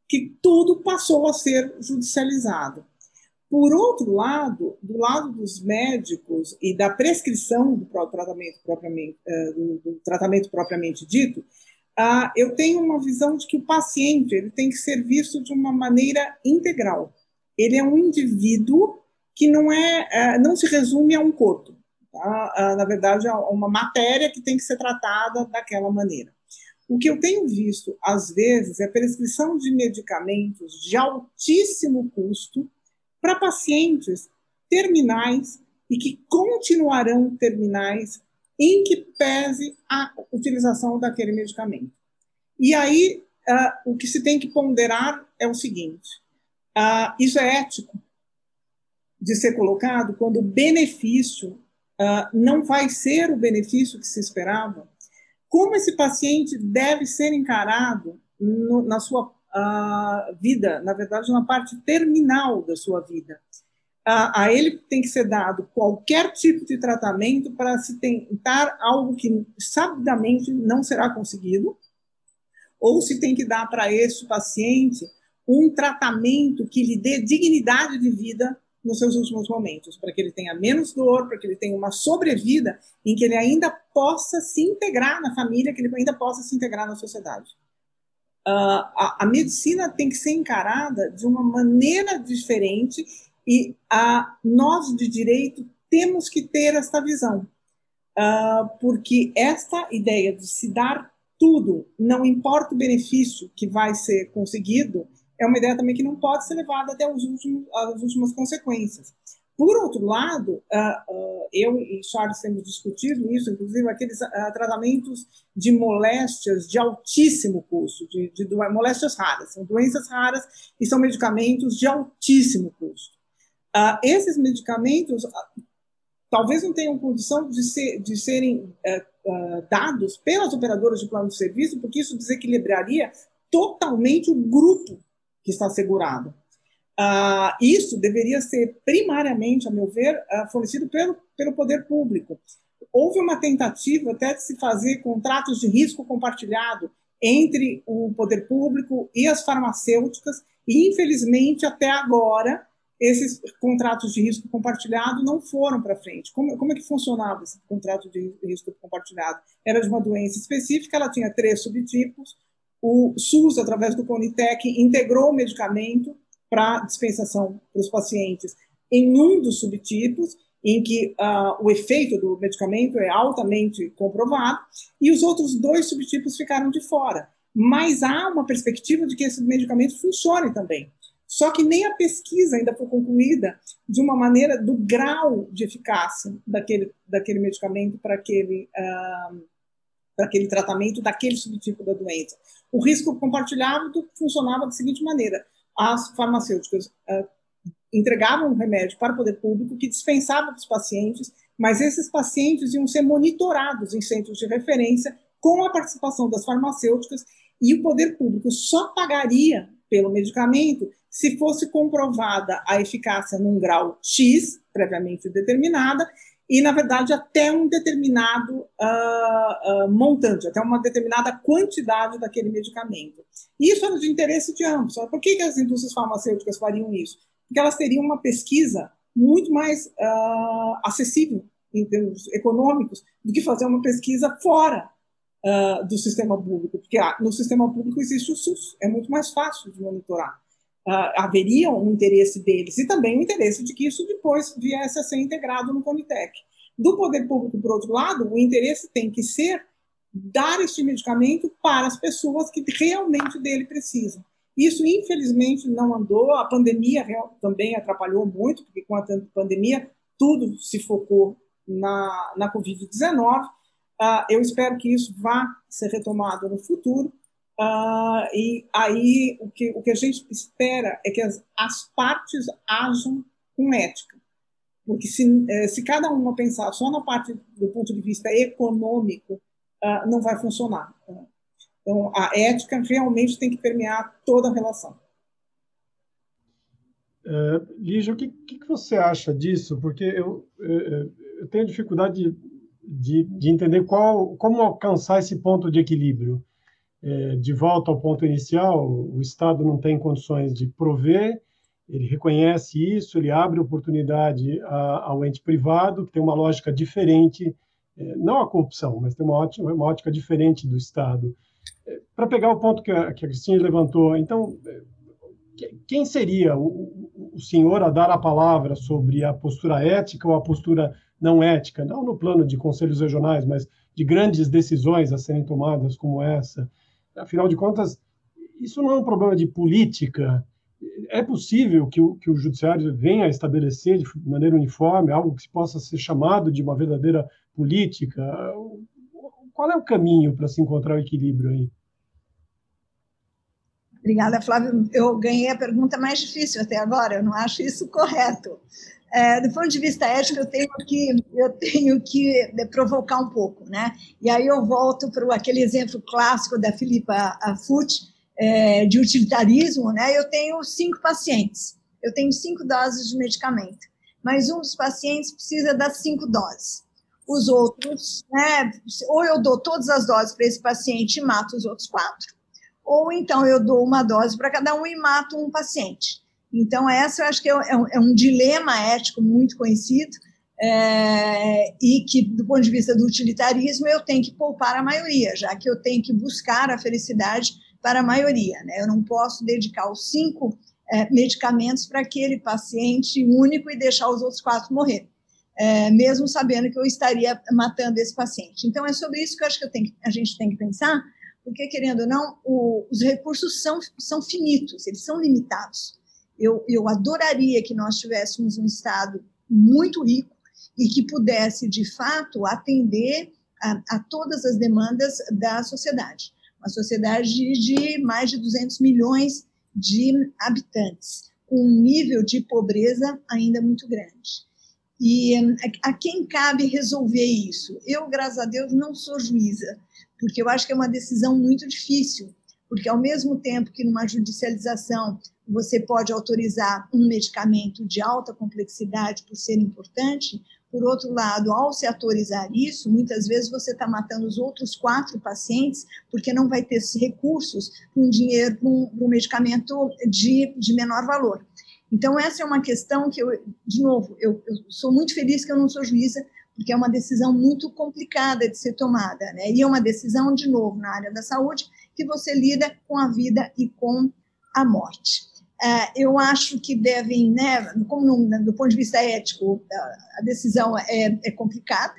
que tudo passou a ser judicializado. Por outro lado, do lado dos médicos e da prescrição do tratamento propriamente, eh, do tratamento propriamente dito, ah, eu tenho uma visão de que o paciente ele tem que ser visto de uma maneira integral. Ele é um indivíduo que não é, eh, não se resume a um corpo. Tá? Ah, na verdade, é uma matéria que tem que ser tratada daquela maneira. O que eu tenho visto, às vezes, é prescrição de medicamentos de altíssimo custo para pacientes terminais e que continuarão terminais em que pese a utilização daquele medicamento. E aí, uh, o que se tem que ponderar é o seguinte: uh, isso é ético de ser colocado quando o benefício uh, não vai ser o benefício que se esperava? Como esse paciente deve ser encarado no, na sua a vida, na verdade, na parte terminal da sua vida. A, a, ele tem que ser dado qualquer tipo de tratamento para se tentar algo que sabidamente não será conseguido, ou se tem que dar para esse paciente um tratamento que lhe dê dignidade de vida nos seus últimos momentos, para que ele tenha menos dor, para que ele tenha uma sobrevida em que ele ainda possa se integrar na família, que ele ainda possa se integrar na sociedade. Uh, a, a, medicina tem que ser encarada de uma maneira diferente e a, nós de direito temos que ter esta visão, uh, porque esta ideia de se dar tudo, não importa o benefício que vai ser conseguido, é uma ideia também que não pode ser levada até os últimos, as últimas consequências. Por outro lado, uh, uh, eu e Charles temos discutido isso, inclusive aqueles uh, tratamentos de moléstias de altíssimo custo, de, de, moléstias raras, são doenças raras e são medicamentos de altíssimo custo. esses medicamentos talvez não tenham condição de, ser, de serem dados pelas operadoras de plano de serviço, porque isso desequilibraria totalmente o grupo que está segurado. Uh, isso deveria ser primariamente, a meu ver, uh, fornecido pelo, pelo poder público. Houve uma tentativa até de se fazer contratos de risco compartilhado entre o poder público e as farmacêuticas, e infelizmente até agora esses contratos de risco compartilhado não foram para frente. Como, como é que funcionava esse contrato de risco compartilhado? Era de uma doença específica, ela tinha três subtipos, o SUS, através do Conitec, integrou o medicamento para dispensação para os pacientes em um dos subtipos, em que uh, o efeito do medicamento é altamente comprovado, e os outros dois subtipos ficaram de fora. Mas há uma perspectiva de que esse medicamento funcione também. Só que nem a pesquisa ainda foi concluída de uma maneira do grau de eficácia daquele, daquele medicamento para aquele, uh, para aquele tratamento daquele subtipo da doença. O risco compartilhado funcionava da seguinte maneira: as farmacêuticas uh, entregavam um remédio para o poder público que dispensava para os pacientes, mas esses pacientes iam ser monitorados em centros de referência com a participação das farmacêuticas e o poder público só pagaria pelo medicamento se fosse comprovada a eficácia num grau X, previamente determinada, e, na verdade, até um determinado uh, uh, montante, até uma determinada quantidade daquele medicamento. Isso era de interesse de ambos. Por que, que as indústrias farmacêuticas fariam isso? Porque elas teriam uma pesquisa muito mais uh, acessível em termos econômicos do que fazer uma pesquisa fora do sistema público, porque no sistema público existe o SUS, é muito mais fácil de monitorar. Uh, haveria um interesse deles e também o interesse de que isso depois viesse a ser integrado no Comitec. Do poder público, por outro lado, o interesse tem que ser dar este medicamento para as pessoas que realmente dele precisam. Isso, infelizmente, não andou. A pandemia também atrapalhou muito, porque com a pandemia tudo se focou na, na Covid-19. Uh, ah, eu espero que isso vá ser retomado no futuro. Uh, e aí o que, o que a gente espera é que as, as partes ajam com ética. Porque se, eh, se cada uma pensar só na parte do ponto de vista econômico, uh, não vai funcionar. Então, a ética realmente tem que permear toda a relação. Uh, Lígia, o que, que, você acha disso? Porque eu, eu tenho dificuldade de, de, de, entender qual, como alcançar esse ponto de equilíbrio. É, de volta ao ponto inicial, o Estado não tem condições de prover, ele reconhece isso, ele abre oportunidade a, ao ente privado, que tem uma lógica diferente, é, não a corrupção, mas tem uma, ótica, uma ótica diferente do Estado. É, Para pegar o ponto que a, que a Cristina levantou, então, é, quem seria o, o, senhor a dar a palavra sobre a postura ética ou a postura não ética, não no plano de conselhos regionais, mas de grandes decisões a serem tomadas como essa? Afinal de contas, isso não é um problema de política. É possível que o, que o judiciário venha a estabelecer de maneira uniforme algo que possa ser chamado de uma verdadeira política? Qual é o caminho para se encontrar o equilíbrio aí? Obrigada, Flávio. Eu ganhei a pergunta mais difícil até agora. Eu não acho isso correto. É, do ponto de vista ético, eu tenho que eu tenho que é, provocar um pouco, né? E aí eu volto para aquele exemplo clássico da Filipa Fut é, de utilitarismo, né? Eu tenho cinco pacientes, eu tenho cinco doses de medicamento, mas um dos pacientes precisa das cinco doses. Os outros, né? Ou eu dou todas as doses para esse paciente e mato os outros quatro, ou então eu dou uma dose para cada um e mato um paciente. Então, essa eu acho que é, é um, é um dilema ético muito conhecido é, e que, do ponto de vista do utilitarismo, eu tenho que poupar a maioria, já que eu tenho que buscar a felicidade para a maioria. Né? Eu não posso dedicar os cinco é, medicamentos para aquele paciente único e deixar os outros quatro morrer, é, mesmo sabendo que eu estaria matando esse paciente. Então, é sobre isso que eu acho que, que a gente tem que pensar, porque, querendo ou não, o, os recursos são, são finitos, eles são limitados. Eu, eu adoraria que nós tivéssemos um Estado muito rico e que pudesse, de fato, atender a, a todas as demandas da sociedade. Uma sociedade de mais de 200 milhões de habitantes, com um nível de pobreza ainda muito grande. E a quem cabe resolver isso? Eu, graças a Deus, não sou juíza, porque eu acho que é uma decisão muito difícil, porque ao mesmo tempo que numa judicialização você pode autorizar um medicamento de alta complexidade por ser importante, por outro lado, ao se autorizar isso, muitas vezes você está matando os outros quatro pacientes porque não vai ter recursos para um dinheiro, para um, um, medicamento de, de menor valor. Então, essa é uma questão que eu, de novo, eu, eu sou muito feliz que eu não sou juíza, porque é uma decisão muito complicada de ser tomada, né? E é uma decisão, de novo, na área da saúde, que você lida com a vida e com a morte. É, eu acho que devem, né, como no, do ponto de vista ético, a decisão é, é complicada.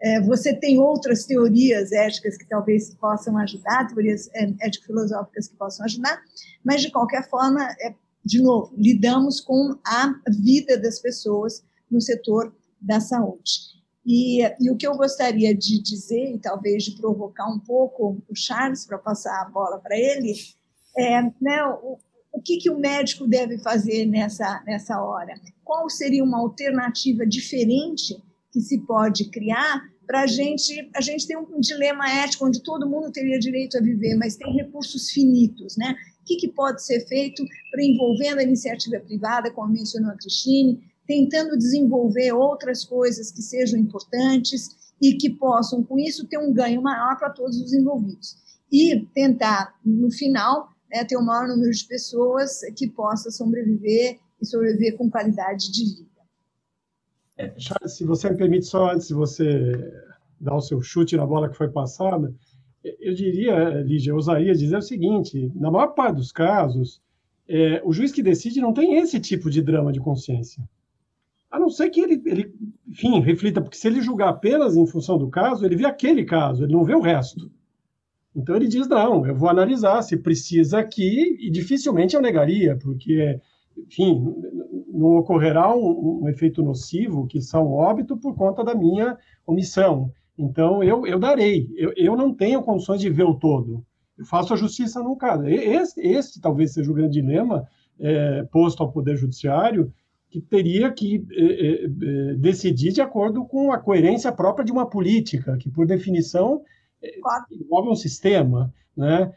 É, você tem outras teorias éticas que talvez possam ajudar, teorias ético-filosóficas que possam ajudar, mas de qualquer forma, é, de novo, lidamos com a vida das pessoas no setor da saúde. E, e, o que eu gostaria de dizer, e talvez de provocar um pouco o Charles para passar a bola para ele, é né, o, o que, que o médico deve fazer nessa, nessa hora? Qual seria uma alternativa diferente que se pode criar para a gente? A gente tem um dilema ético onde todo mundo teria direito a viver, mas tem recursos finitos, né? O que, que pode ser feito para envolvendo a iniciativa privada, como mencionou a Cristine, tentando desenvolver outras coisas que sejam importantes e que possam, com isso, ter um ganho maior para todos os envolvidos. E tentar, no final, né, ter o maior número de pessoas que possa sobreviver e sobreviver com qualidade de vida. É, se você me permite, só antes de você dar o seu chute na bola que foi passada, eu diria, Lígia, eu ousaria dizer o seguinte: na maior parte dos casos, é, o juiz que decide não tem esse tipo de drama de consciência. A não ser que ele, ele, enfim, reflita, porque se ele julgar apenas em função do caso, ele vê aquele caso, ele não vê o resto. Então ele diz: não, eu vou analisar se precisa aqui, e dificilmente eu negaria, porque, enfim, não ocorrerá um, um efeito nocivo, que são óbito, por conta da minha omissão. Então eu, eu darei, eu, eu não tenho condições de ver o todo. Eu faço a justiça num caso. Esse, esse talvez seja o grande dilema é, posto ao Poder Judiciário, que teria que é, é, é decidir de acordo com a coerência própria de uma política, que, por definição, envolve um sistema. Né?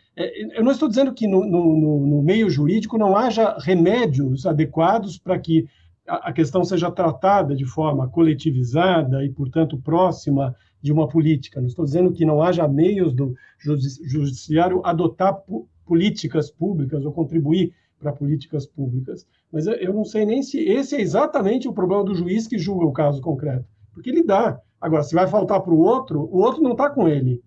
Eu não estou dizendo que no, no, no meio jurídico não haja remédios adequados para que a questão seja tratada de forma coletivizada e, portanto, próxima de uma política. Não estou dizendo que não haja meios do judiciário adotar políticas públicas ou contribuir para políticas públicas. Mas eu não sei nem se esse é exatamente o problema do juiz que julga o caso concreto, porque ele dá. Agora, se vai faltar para o outro, o outro não está com ele.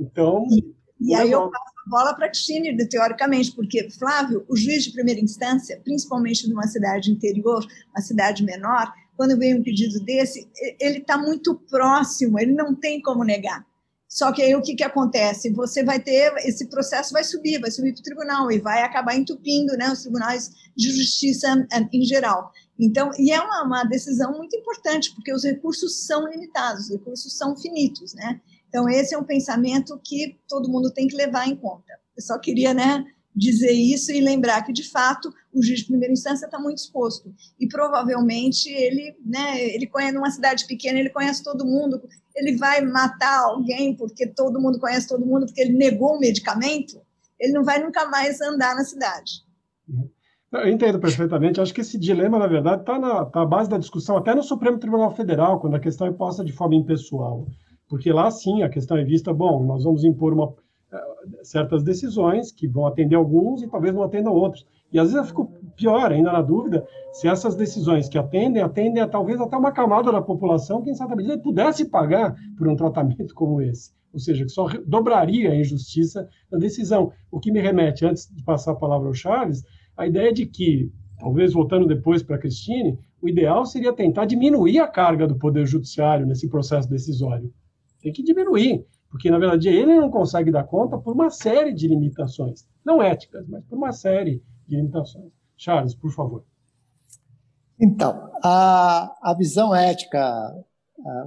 Então. E, e aí eu passo a bola para a Cristina, teoricamente, porque, Flávio, o juiz de primeira instância, principalmente numa cidade interior, uma cidade menor, quando vem um pedido desse, ele está muito próximo, ele não tem como negar. Só que aí o que, que acontece? Você vai ter, esse processo vai subir, vai subir para o tribunal e vai acabar entupindo né, os tribunais de justiça eh, em geral. Então, e é uma, uma decisão muito importante, porque os recursos são limitados, os recursos são finitos, né? Então, esse é um pensamento que todo mundo tem que levar em conta. Eu só queria né, dizer isso e lembrar que, de fato, o juiz de primeira instância está muito exposto. E provavelmente ele, né, ele conhece numa cidade pequena, ele conhece todo mundo, ele vai matar alguém porque todo mundo conhece todo mundo, porque ele negou um medicamento, ele não vai nunca mais andar na cidade. Eu entendo perfeitamente. Acho que esse dilema, na verdade, está na tá base da discussão, até no Supremo Tribunal Federal, quando a questão é posta de forma impessoal. Porque lá sim a questão é vista, bom, nós vamos impor uma, eh, certas decisões que vão atender alguns e talvez não atendam outros. E às vezes eu fico pior, ainda na dúvida, se essas decisões que atendem, atendem a talvez até uma camada da população que, em certa medida, pudesse pagar por um tratamento como esse. Ou seja, que só dobraria a injustiça da decisão. O que me remete, antes de passar a palavra ao Charles, a ideia de que, talvez voltando depois para a Cristine, o ideal seria tentar diminuir a carga do Poder Judiciário nesse processo decisório tem que diminuir, porque na verdade ele não consegue dar conta por uma série de limitações, não éticas, mas por uma série de limitações. Charles, por favor. Então, a, a visão ética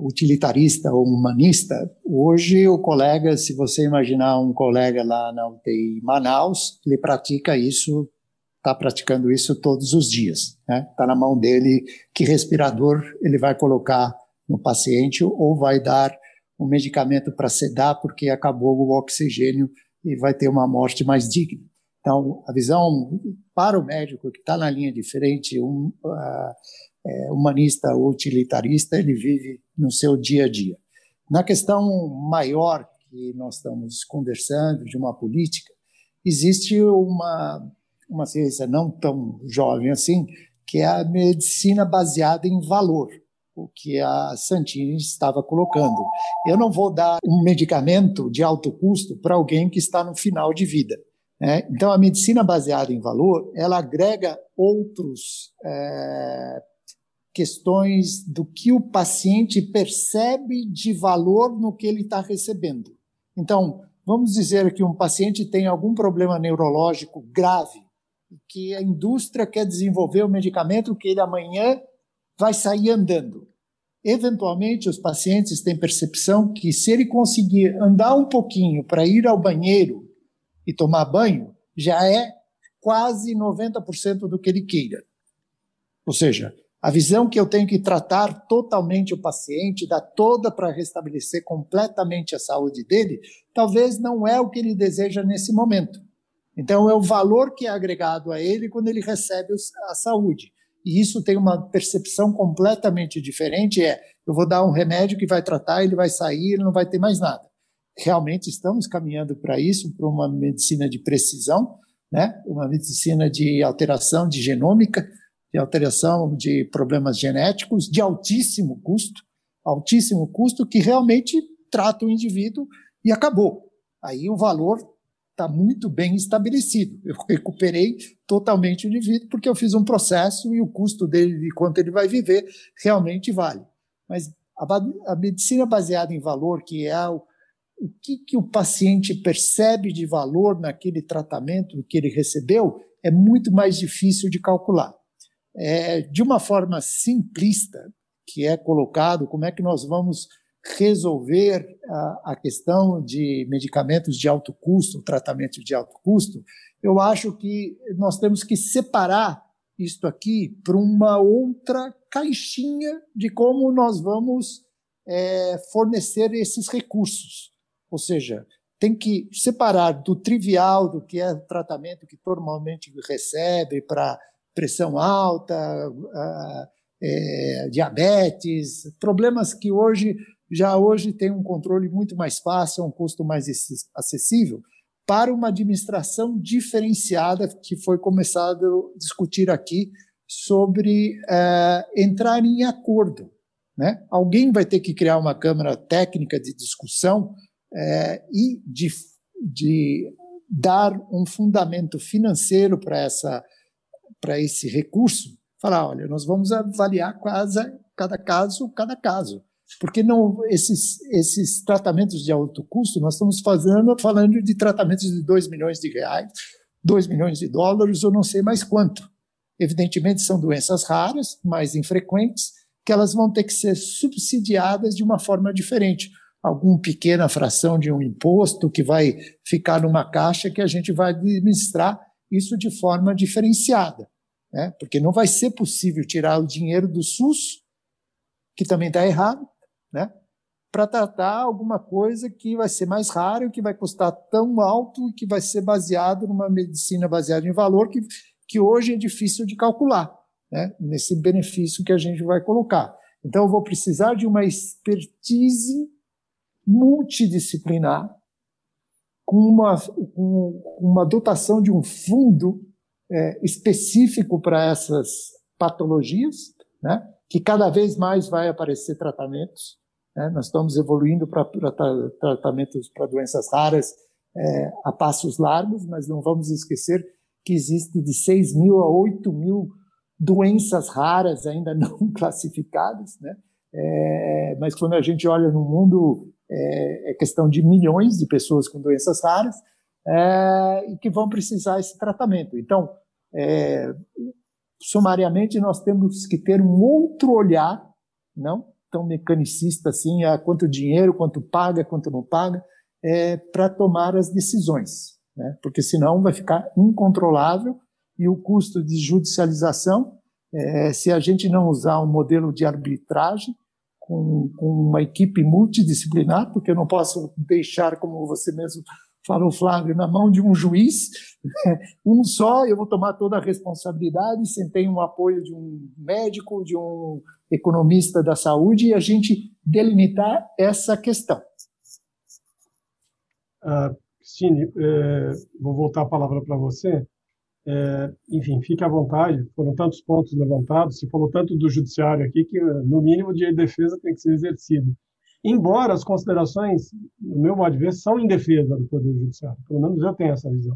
utilitarista ou humanista, hoje o colega, se você imaginar um colega lá na UTI Manaus, ele pratica isso, está praticando isso todos os dias. Está né? Tá na mão dele que respirador ele vai colocar no paciente ou vai dar um medicamento para sedar porque acabou o oxigênio e vai ter uma morte mais digna. Então, a visão para o médico que está na linha diferente, um uh, é, humanista ou utilitarista, ele vive no seu dia a dia. Na questão maior que nós estamos conversando, de uma política, existe uma, uma ciência não tão jovem assim, que é a medicina baseada em valor o que a Santini estava colocando. Eu não vou dar um medicamento de alto custo para alguém que está no final de vida. Né? Então, a medicina baseada em valor, ela agrega outros é, questões do que o paciente percebe de valor no que ele está recebendo. Então, vamos dizer que um paciente tem algum problema neurológico grave, que a indústria quer desenvolver o um medicamento que ele amanhã vai sair andando. Eventualmente, os pacientes têm percepção que se ele conseguir andar um pouquinho para ir ao banheiro e tomar banho, já é quase 90% do que ele queira. Ou seja, a visão que eu tenho que tratar totalmente o paciente, dar toda para restabelecer completamente a saúde dele, talvez não é o que ele deseja nesse momento. Então, é o valor que é agregado a ele quando ele recebe a saúde e isso tem uma percepção completamente diferente, é eu vou dar um remédio que vai tratar, ele vai sair, ele não vai ter mais nada. Realmente estamos caminhando para isso, para uma medicina de precisão, né? uma medicina de alteração de genômica, de alteração de problemas genéticos de altíssimo custo, altíssimo custo que realmente trata o indivíduo e acabou. Aí o valor está muito bem estabelecido. Eu recuperei totalmente o indivíduo porque eu fiz um processo e o custo dele e quanto ele vai viver realmente vale. Mas a, a medicina baseada em valor, que é o, o que, que o paciente percebe de valor naquele tratamento que ele recebeu, é muito mais difícil de calcular. É, de uma forma simplista, que é colocado, como é que nós vamos resolver a, a questão de medicamentos de alto custo, tratamento de alto custo, eu acho que nós temos que separar isto aqui para uma outra caixinha de como nós vamos é, fornecer esses recursos. Ou seja, tem que separar do trivial, do que é o tratamento que normalmente recebe para pressão alta, é, diabetes, problemas que hoje já hoje tem um controle muito mais fácil, um custo mais acessível, para uma administração diferenciada que foi começado a discutir aqui sobre é, entrar em acordo. Né? Alguém vai ter que criar uma câmara técnica de discussão é, e de, de dar um fundamento financeiro para essa para esse recurso, falar, olha, nós vamos avaliar cada, caso, cada caso. Porque não esses, esses tratamentos de alto custo, nós estamos fazendo, falando de tratamentos de 2 milhões de reais, 2 milhões de dólares, ou não sei mais quanto. Evidentemente, são doenças raras, mais infrequentes, que elas vão ter que ser subsidiadas de uma forma diferente. Alguma pequena fração de um imposto que vai ficar numa caixa que a gente vai administrar isso de forma diferenciada. Né? Porque não vai ser possível tirar o dinheiro do SUS, que também está errado, né? para tratar alguma coisa que vai ser mais rara, que vai custar tão alto e que vai ser baseado numa medicina baseada em valor que, que hoje é difícil de calcular, né? nesse benefício que a gente vai colocar. Então, eu vou precisar de uma expertise multidisciplinar com uma, com uma dotação de um fundo é, específico para essas patologias, né? que cada vez mais vai aparecer tratamentos. Né? Nós estamos evoluindo para tratamentos para doenças raras é, a passos largos, mas não vamos esquecer que existe de 6 mil a 8 mil doenças raras ainda não classificadas, né? É, mas quando a gente olha no mundo, é, é, questão de milhões de pessoas com doenças raras é, e que vão precisar esse tratamento. Então, é, sumariamente, nós temos que ter um outro olhar, não tão mecanicista assim, a quanto dinheiro, quanto paga, quanto não paga, é, para tomar as decisões, né? porque senão vai ficar incontrolável e o custo de judicialização, se a gente não usar um modelo de arbitragem, com, com, uma equipe multidisciplinar, porque eu não posso deixar, como você mesmo falou, Flávio, na mão de um juiz, um só, eu vou tomar toda a responsabilidade, sem ter um apoio de um médico, de um economista da saúde, e a gente delimitar essa questão. Uh, Cristine, é, vou voltar a palavra para você. É, enfim, fique à vontade, foram tantos pontos levantados, se falou tanto do judiciário aqui que, no mínimo, o direito de defesa tem que ser exercido. Embora as considerações, no meu modo de ver, são em defesa do Poder Judiciário, pelo menos eu tenho essa visão.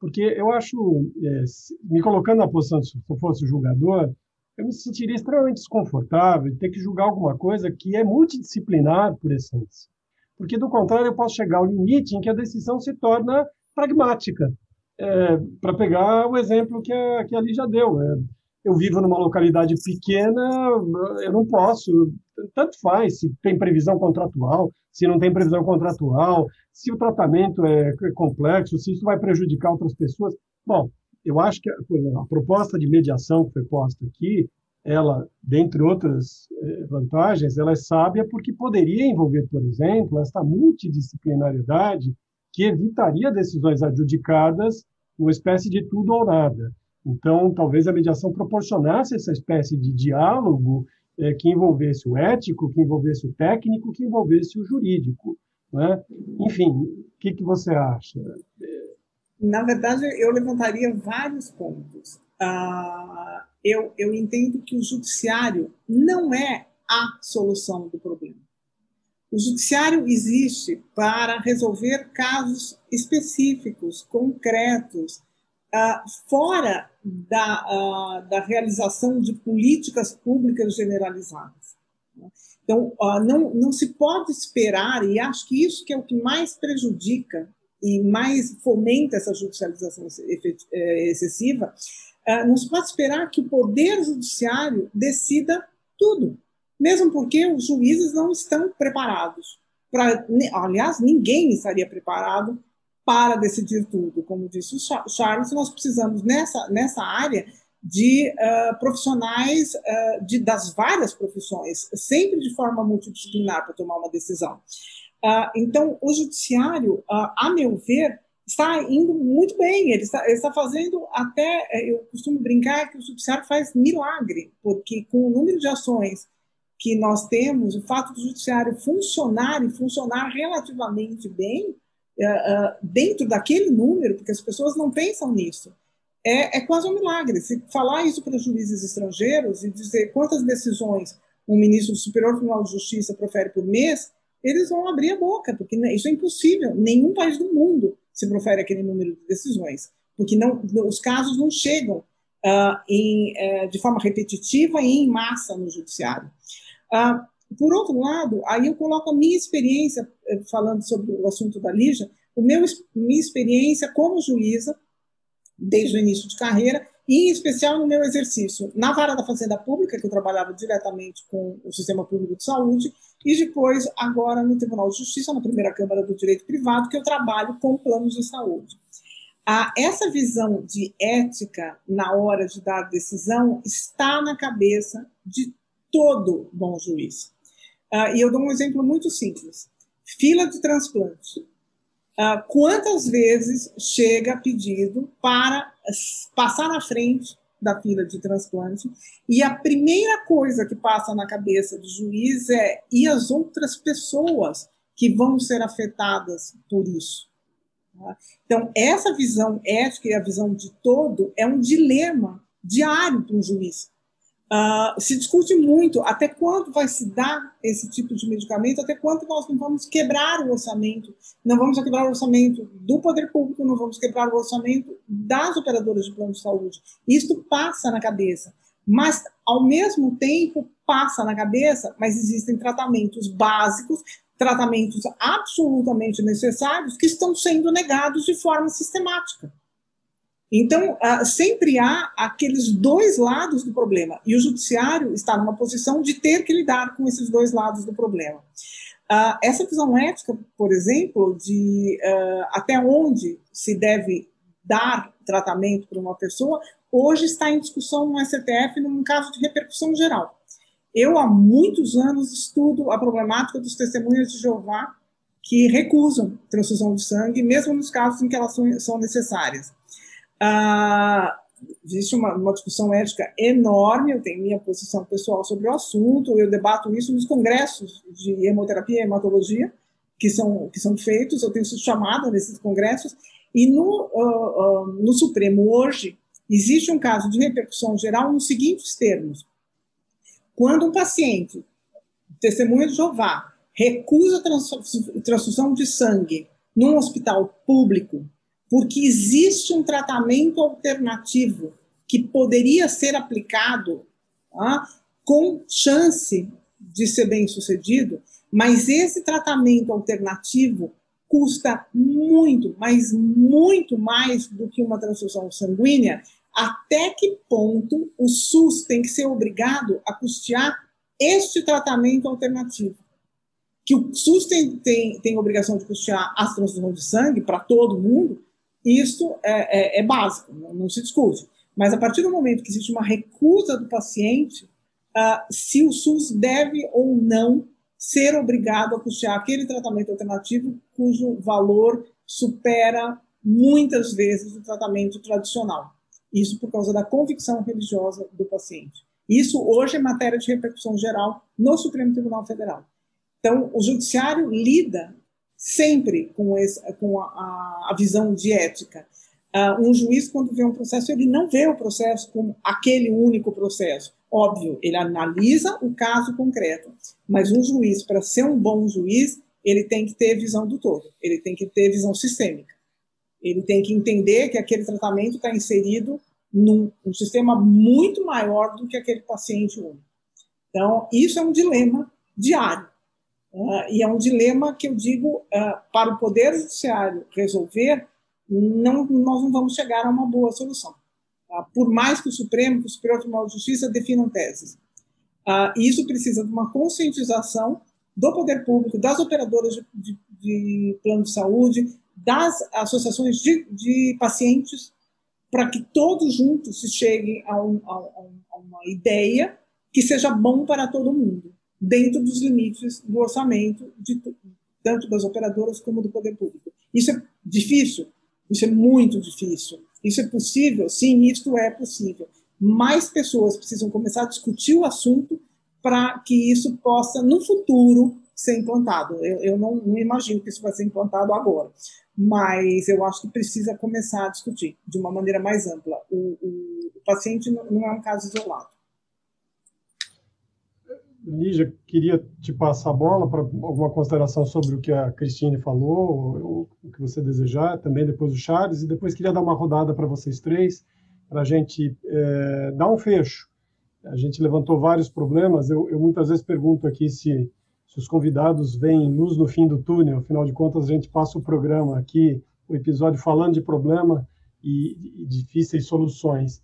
Porque eu acho, é, me colocando na posição de se eu fosse julgador, eu me sentiria extremamente desconfortável de ter que julgar alguma coisa que é multidisciplinar por essência. Porque, do contrário, eu posso chegar ao limite em que a decisão se torna pragmática. É, Para pegar o exemplo que a, que a deu. É, eu vivo numa localidade pequena, eu não posso, tanto faz se tem previsão contratual, se não tem previsão contratual, se o tratamento é, complexo, se isso vai prejudicar outras pessoas. Bom, eu acho que exemplo, a proposta de mediação que foi posta aqui, ela, dentre outras é, vantagens, ela é sábia porque poderia envolver, por exemplo, esta multidisciplinariedade que evitaria decisões adjudicadas numa espécie de tudo ou nada. Então, talvez a mediação proporcionasse essa espécie de diálogo é, que envolvesse o ético, que envolvesse o técnico, que envolvesse o jurídico. Né? Enfim, o que, que você acha? Na verdade, eu levantaria vários pontos. Uh, eu, eu entendo que o judiciário não é a solução do problema. O judiciário existe para resolver casos específicos, concretos, uh, fora da, uh, da realização de políticas públicas generalizadas. Então, uh, não, não se pode esperar, e acho que isso que é o que mais prejudica e mais fomenta essa judicialização eh, excessiva, não se pode esperar que o poder judiciário decida tudo, mesmo porque os juízes não estão preparados. Pra, aliás, ninguém estaria preparado para decidir tudo. Como disse o Charles, nós precisamos nessa, nessa área de uh, profissionais uh, de, das várias profissões, sempre de forma multidisciplinar para tomar uma decisão. Uh, então, o judiciário, a meu ver, está indo muito bem, ele está, ele está, fazendo até, eh, eu costumo brincar que o judiciário faz milagre, porque com o número de ações que nós temos, o fato do judiciário funcionar e funcionar relativamente bem, é, é, dentro daquele número, porque as pessoas não pensam nisso, é, é quase um milagre. Se falar isso para juízes estrangeiros e dizer quantas decisões um ministro do Superior Tribunal de Justiça profere por mês, eles vão abrir a boca, porque isso é impossível. Nenhum país do mundo se profere aquele número de decisões, porque não, os casos não chegam uh, em, uh, de forma repetitiva e em massa no judiciário. Uh, por outro lado, aí eu coloco a minha experiência, eh, falando sobre o assunto da Lígia, o meu, minha experiência como juíza, desde o início de carreira, e em especial no meu exercício na vara da Fazenda Pública, que eu trabalhava diretamente com o Sistema Público de Saúde, e depois, agora, no Tribunal de Justiça, na primeira Câmara do Direito Privado, que eu trabalho com planos de saúde. Ah, essa visão de ética na hora de dar decisão está na cabeça de todo bom juiz. Uh, e eu dou um exemplo muito simples. Fila de transplante. Uh, quantas vezes chega pedido para passar na frente da fila de transplante e a primeira coisa que passa na cabeça do juiz é e as outras pessoas que vão ser afetadas por isso. Tá? Então, essa visão ética e a visão de todo é um dilema diário para um juiz. Uh, se discute muito até quanto vai se dar esse tipo de medicamento, até quanto nós não vamos quebrar o orçamento, não vamos quebrar o orçamento do poder público, não vamos quebrar o orçamento das operadoras de plano de saúde. Isso passa na cabeça, mas ao mesmo tempo passa na cabeça, mas existem tratamentos básicos, tratamentos absolutamente necessários que estão sendo negados de forma sistemática. Então, uh, sempre há aqueles dois lados do problema, e o judiciário está numa posição de ter que lidar com esses dois lados do problema. Uh, essa visão ética, por exemplo, de uh, até onde se deve dar tratamento para uma pessoa, hoje está em discussão no STF num caso de repercussão geral. Eu, há muitos anos, estudo a problemática dos testemunhas de Jeová que recusam transfusão de sangue, mesmo nos casos em que elas são necessárias. Ah, existe uma, uma, discussão ética enorme, eu tenho minha posição pessoal sobre o assunto, eu debato isso nos congressos de hemoterapia e hematologia, que são, que são feitos, eu tenho sido chamada nesses congressos, e no, uh, uh, no Supremo hoje existe um caso de repercussão geral nos seguintes termos. Quando um paciente, testemunha de Jeová, recusa transfusão de sangue num hospital público porque existe um tratamento alternativo que poderia ser aplicado ah, com chance de ser bem sucedido, mas esse tratamento alternativo custa muito, mas muito mais do que uma transfusão sanguínea. Até que ponto o SUS tem que ser obrigado a custear este tratamento alternativo? Que o SUS tem, tem, tem obrigação de custear as transfusões de sangue para todo mundo, isso é, é, é básico, não, não, se discute. Mas a partir do momento que existe uma recusa do paciente, uh, se o SUS deve ou não ser obrigado a custear aquele tratamento alternativo cujo valor supera muitas vezes o tratamento tradicional. Isso por causa da convicção religiosa do paciente. Isso hoje é matéria de repercussão geral no Supremo Tribunal Federal. Então, o judiciário lida sempre com, esse, com a, a, visão de ética. Uh, um juiz, quando vê um processo, ele não vê o processo como aquele único processo. Óbvio, ele analisa o caso concreto, mas um juiz, para ser um bom juiz, ele tem que ter visão do todo, ele tem que ter visão sistêmica. Ele tem que entender que aquele tratamento está inserido num um sistema muito maior do que aquele paciente único. Então, isso é um dilema diário. Uh, e é um dilema que eu digo, uh, para o Poder Judiciário resolver, não, nós não vamos chegar a uma boa solução. Uh, por mais que o Supremo, que o Superior Tribunal de Justiça definam teses. isso precisa de uma conscientização do poder público, das operadoras de, de, de plano de saúde, das associações de, de pacientes, para que todos juntos se cheguem a, um, a, a uma ideia que seja bom para todo mundo dentro dos limites do orçamento, de, tanto das operadoras como do poder público. Isso é difícil? Isso é muito difícil. Isso é possível? Sim, isso é possível. Mais pessoas precisam começar a discutir o assunto para que isso possa, no futuro, ser implantado. Eu, eu não, não, imagino que isso vai ser implantado agora, mas eu acho que precisa começar a discutir de uma maneira mais ampla. O, o, o paciente não é um caso isolado. Lígia, queria te passar a bola para alguma consideração sobre o que a Cristine falou, ou, o que você desejar, também depois o Charles, e depois queria dar uma rodada para vocês três, para a gente é, dar um fecho. A gente levantou vários problemas, eu, eu muitas vezes pergunto aqui se, se, os convidados veem luz no fim do túnel, afinal de contas a gente passa o programa aqui, o episódio falando de problema e, e difíceis soluções.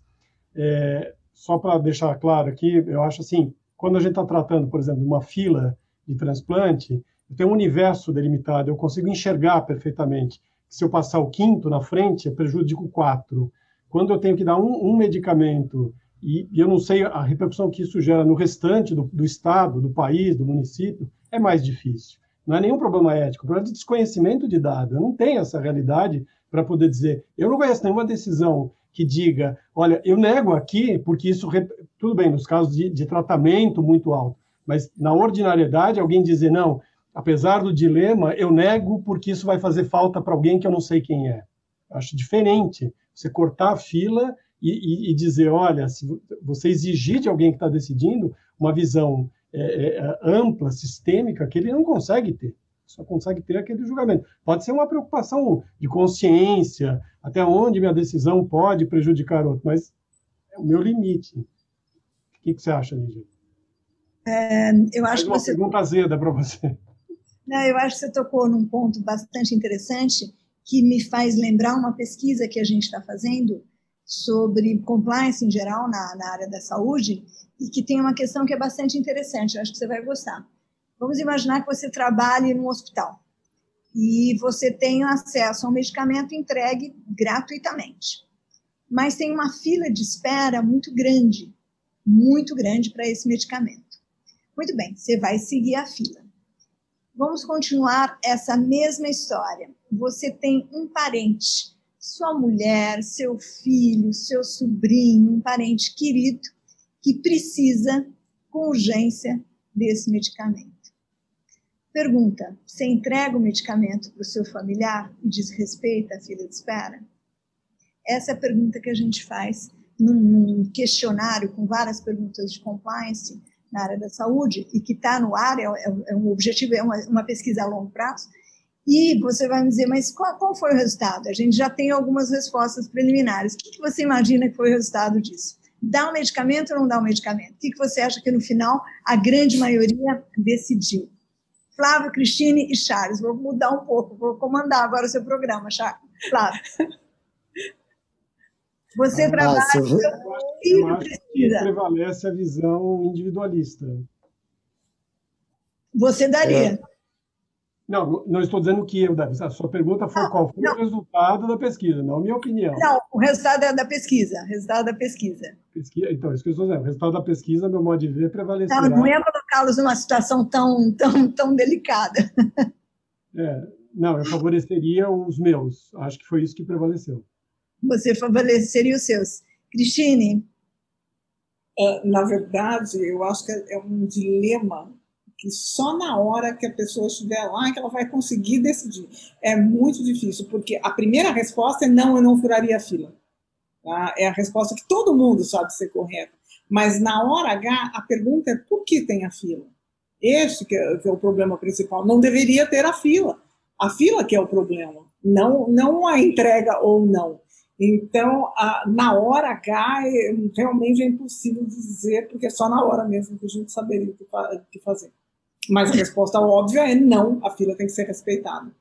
É, só para deixar claro aqui, eu acho assim, quando a gente está tratando, por exemplo, de uma fila de transplante, eu tenho um universo delimitado, eu consigo enxergar perfeitamente. Se eu passar o quinto na frente, eu prejudico quatro. Quando eu tenho que dar um, um medicamento e, e, eu não sei a repercussão que isso gera no restante do, do, estado, do país, do município, é mais difícil. Não é nenhum problema ético, é um problema de desconhecimento de dado. Eu não tenho essa realidade para poder dizer. Eu não conheço nenhuma decisão que diga, olha, eu nego aqui porque isso, tudo bem, nos casos de, de tratamento muito alto, mas na ordinariedade alguém dizer, não, apesar do dilema, eu nego porque isso vai fazer falta para alguém que eu não sei quem é. Acho diferente você cortar a fila e, e, e, dizer, olha, se você exigir de alguém que está decidindo uma visão é, é, ampla, sistêmica, que ele não consegue ter só consegue ter aquele julgamento. Pode ser uma preocupação de consciência, até onde minha decisão pode prejudicar outro, mas é o meu limite. O que, que você acha, Lígia? É, eu acho uma que você... pergunta azeda para você. Não, eu acho que você tocou num ponto bastante interessante que me faz lembrar uma pesquisa que a gente está fazendo sobre compliance em geral na, na área da saúde e que tem uma questão que é bastante interessante, eu acho que você vai gostar. Vamos imaginar que você trabalhe num hospital e você tem acesso a um medicamento entregue gratuitamente. Mas tem uma fila de espera muito grande, muito grande para esse medicamento. Muito bem, você vai seguir a fila. Vamos continuar essa mesma história. Você tem um parente, sua mulher, seu filho, seu sobrinho, um parente querido que precisa com urgência desse medicamento. Pergunta: você entrega o medicamento para o seu familiar e desrespeita a fila de espera? Essa é a pergunta que a gente faz num, questionário com várias perguntas de compliance na área da saúde e que está no ar, é, é, é, um objetivo, é uma, uma, pesquisa a longo prazo. E você vai me dizer, mas qual, qual, foi o resultado? A gente já tem algumas respostas preliminares. O que, que você imagina que foi o resultado disso? Dá um medicamento ou não dá um medicamento? O que, que você acha que no final a grande maioria decidiu? Flávio, Cristine e Charles. Vou mudar um pouco, vou comandar agora o seu programa, Charles. Flávio. Você ah, trabalha. Eu, eu acho que prevalece a visão individualista. Você daria. É. Não, não estou dizendo que eu daria. A sua pergunta foi não, qual foi não. o resultado da pesquisa, não a minha opinião. Não, o resultado é da pesquisa. resultado da pesquisa. pesquisa então, isso que eu estou dizendo. O resultado da pesquisa, meu modo de ver, prevaleceu. Não, não é colocá-los numa situação tão, tão, tão delicada. É, não, eu favoreceria os meus. Acho que foi isso que prevaleceu. Você favoreceria os seus. Cristine? É, na verdade, eu acho que é um dilema que só na hora que a pessoa estiver lá que ela vai conseguir decidir. É muito difícil, porque a primeira resposta é não, eu não furaria a fila. Tá? É a resposta que todo mundo sabe ser correta. Mas na hora H, a pergunta é por que tem a fila? Este que é, que é o problema principal. Não deveria ter a fila. A fila que é o problema, não, não a entrega ou não. Então, a, na hora H, é, realmente é impossível dizer, porque é só na hora mesmo que a gente saberia o que fazer. Mas a resposta óbvia é não, a fila tem que ser respeitada.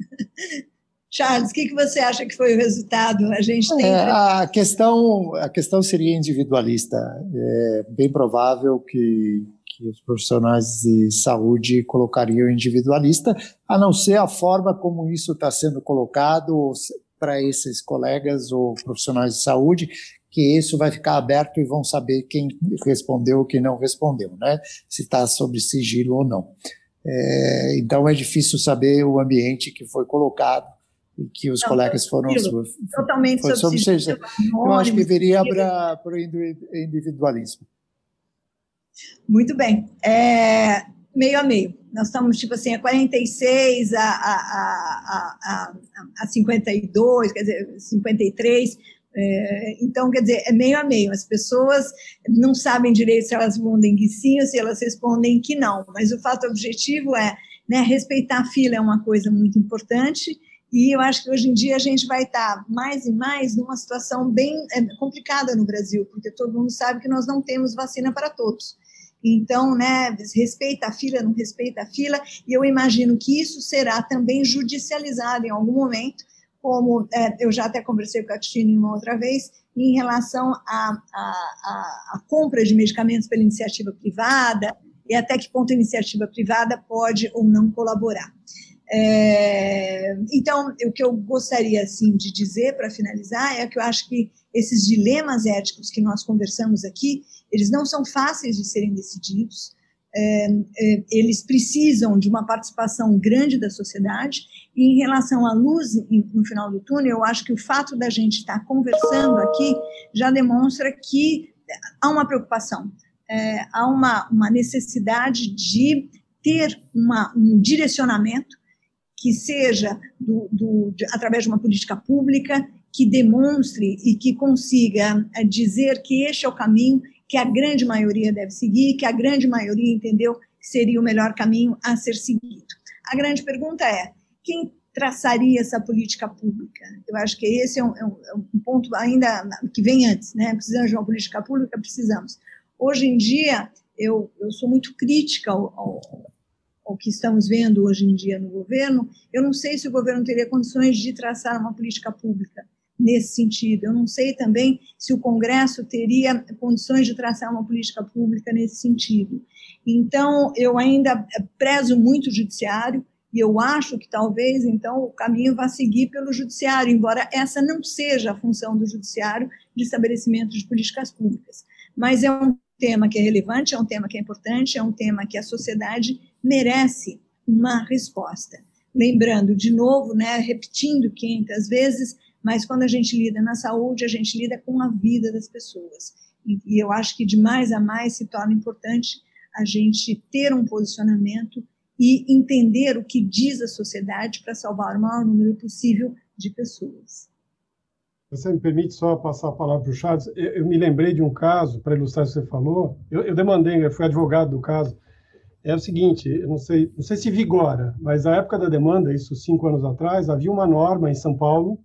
Charles, o que, que você acha que foi o resultado? A gente tem. É, a, questão, a questão seria individualista. É bem provável que, que os profissionais de saúde colocariam individualista, a não ser a forma como isso está sendo colocado, para esses colegas ou profissionais de saúde que isso vai ficar aberto e vão saber quem respondeu ou quem não respondeu, né? Se está sob sigilo ou não. É, então é difícil saber o ambiente que foi colocado e que os não, colegas foram totalmente foi sob sigilo. Eu acho que viria para o individualismo. Muito bem. É, meio a meio. Nós estamos, tipo assim, a 46, a, a, a, a, a 52, quer dizer, 53. É, então, quer dizer, é meio a meio. As pessoas não sabem direito se elas respondem que sim ou se elas respondem que não. Mas o fato objetivo é né, respeitar a fila é uma coisa muito importante. E eu acho que hoje em dia a gente vai estar mais e mais numa situação bem é, complicada no Brasil, porque todo mundo sabe que nós não temos vacina para todos. Então, né, respeita a fila, não respeita a fila, e eu imagino que isso será também judicializado em algum momento, como é, eu já até conversei com a Cristina uma outra vez, em relação à compra de medicamentos pela iniciativa privada, e até que ponto a iniciativa privada pode ou não colaborar. É, então, o que eu gostaria assim de dizer para finalizar é que eu acho que esses dilemas éticos que nós conversamos aqui, eles não são fáceis de serem decididos. É, é, eles precisam de uma participação grande da sociedade. E em relação à luz no final do túnel, eu acho que o fato da gente estar conversando aqui já demonstra que há uma preocupação, é, há uma, uma necessidade de ter uma, um direcionamento que seja do, do, de, através de uma política pública que demonstre e que consiga é, dizer que este é o caminho que a grande maioria deve seguir, que a grande maioria entendeu que seria o melhor caminho a ser seguido. A grande pergunta é: quem traçaria essa política pública? Eu acho que esse é um, é um, é um ponto ainda que vem antes, né? Precisamos de uma política pública? Precisamos. Hoje em dia, eu, eu sou muito crítica ao, ao, o que estamos vendo hoje em dia no governo, eu não sei se o governo teria condições de traçar uma política pública nesse sentido. Eu não sei também se o Congresso teria condições de traçar uma política pública nesse sentido. Então, eu ainda prezo muito o judiciário e eu acho que talvez, então, o caminho vá seguir pelo judiciário, embora essa não seja a função do judiciário de estabelecimento de políticas públicas. Mas é um tema que é relevante, é um tema que é importante, é um tema que a sociedade merece uma resposta. Lembrando, de novo, né, repetindo 500 vezes, mas quando a gente lida na saúde, a gente lida com a vida das pessoas. E, eu acho que de mais a mais se torna importante a gente ter um posicionamento e entender o que diz a sociedade para salvar o maior número possível de pessoas. Você me permite só passar a palavra para o Charles? Eu, eu, me lembrei de um caso, para ilustrar o que você falou. Eu, eu demandei, eu fui advogado do caso é o seguinte, eu não sei, não sei se vigora, mas na época da demanda, isso cinco anos atrás, havia uma norma em São Paulo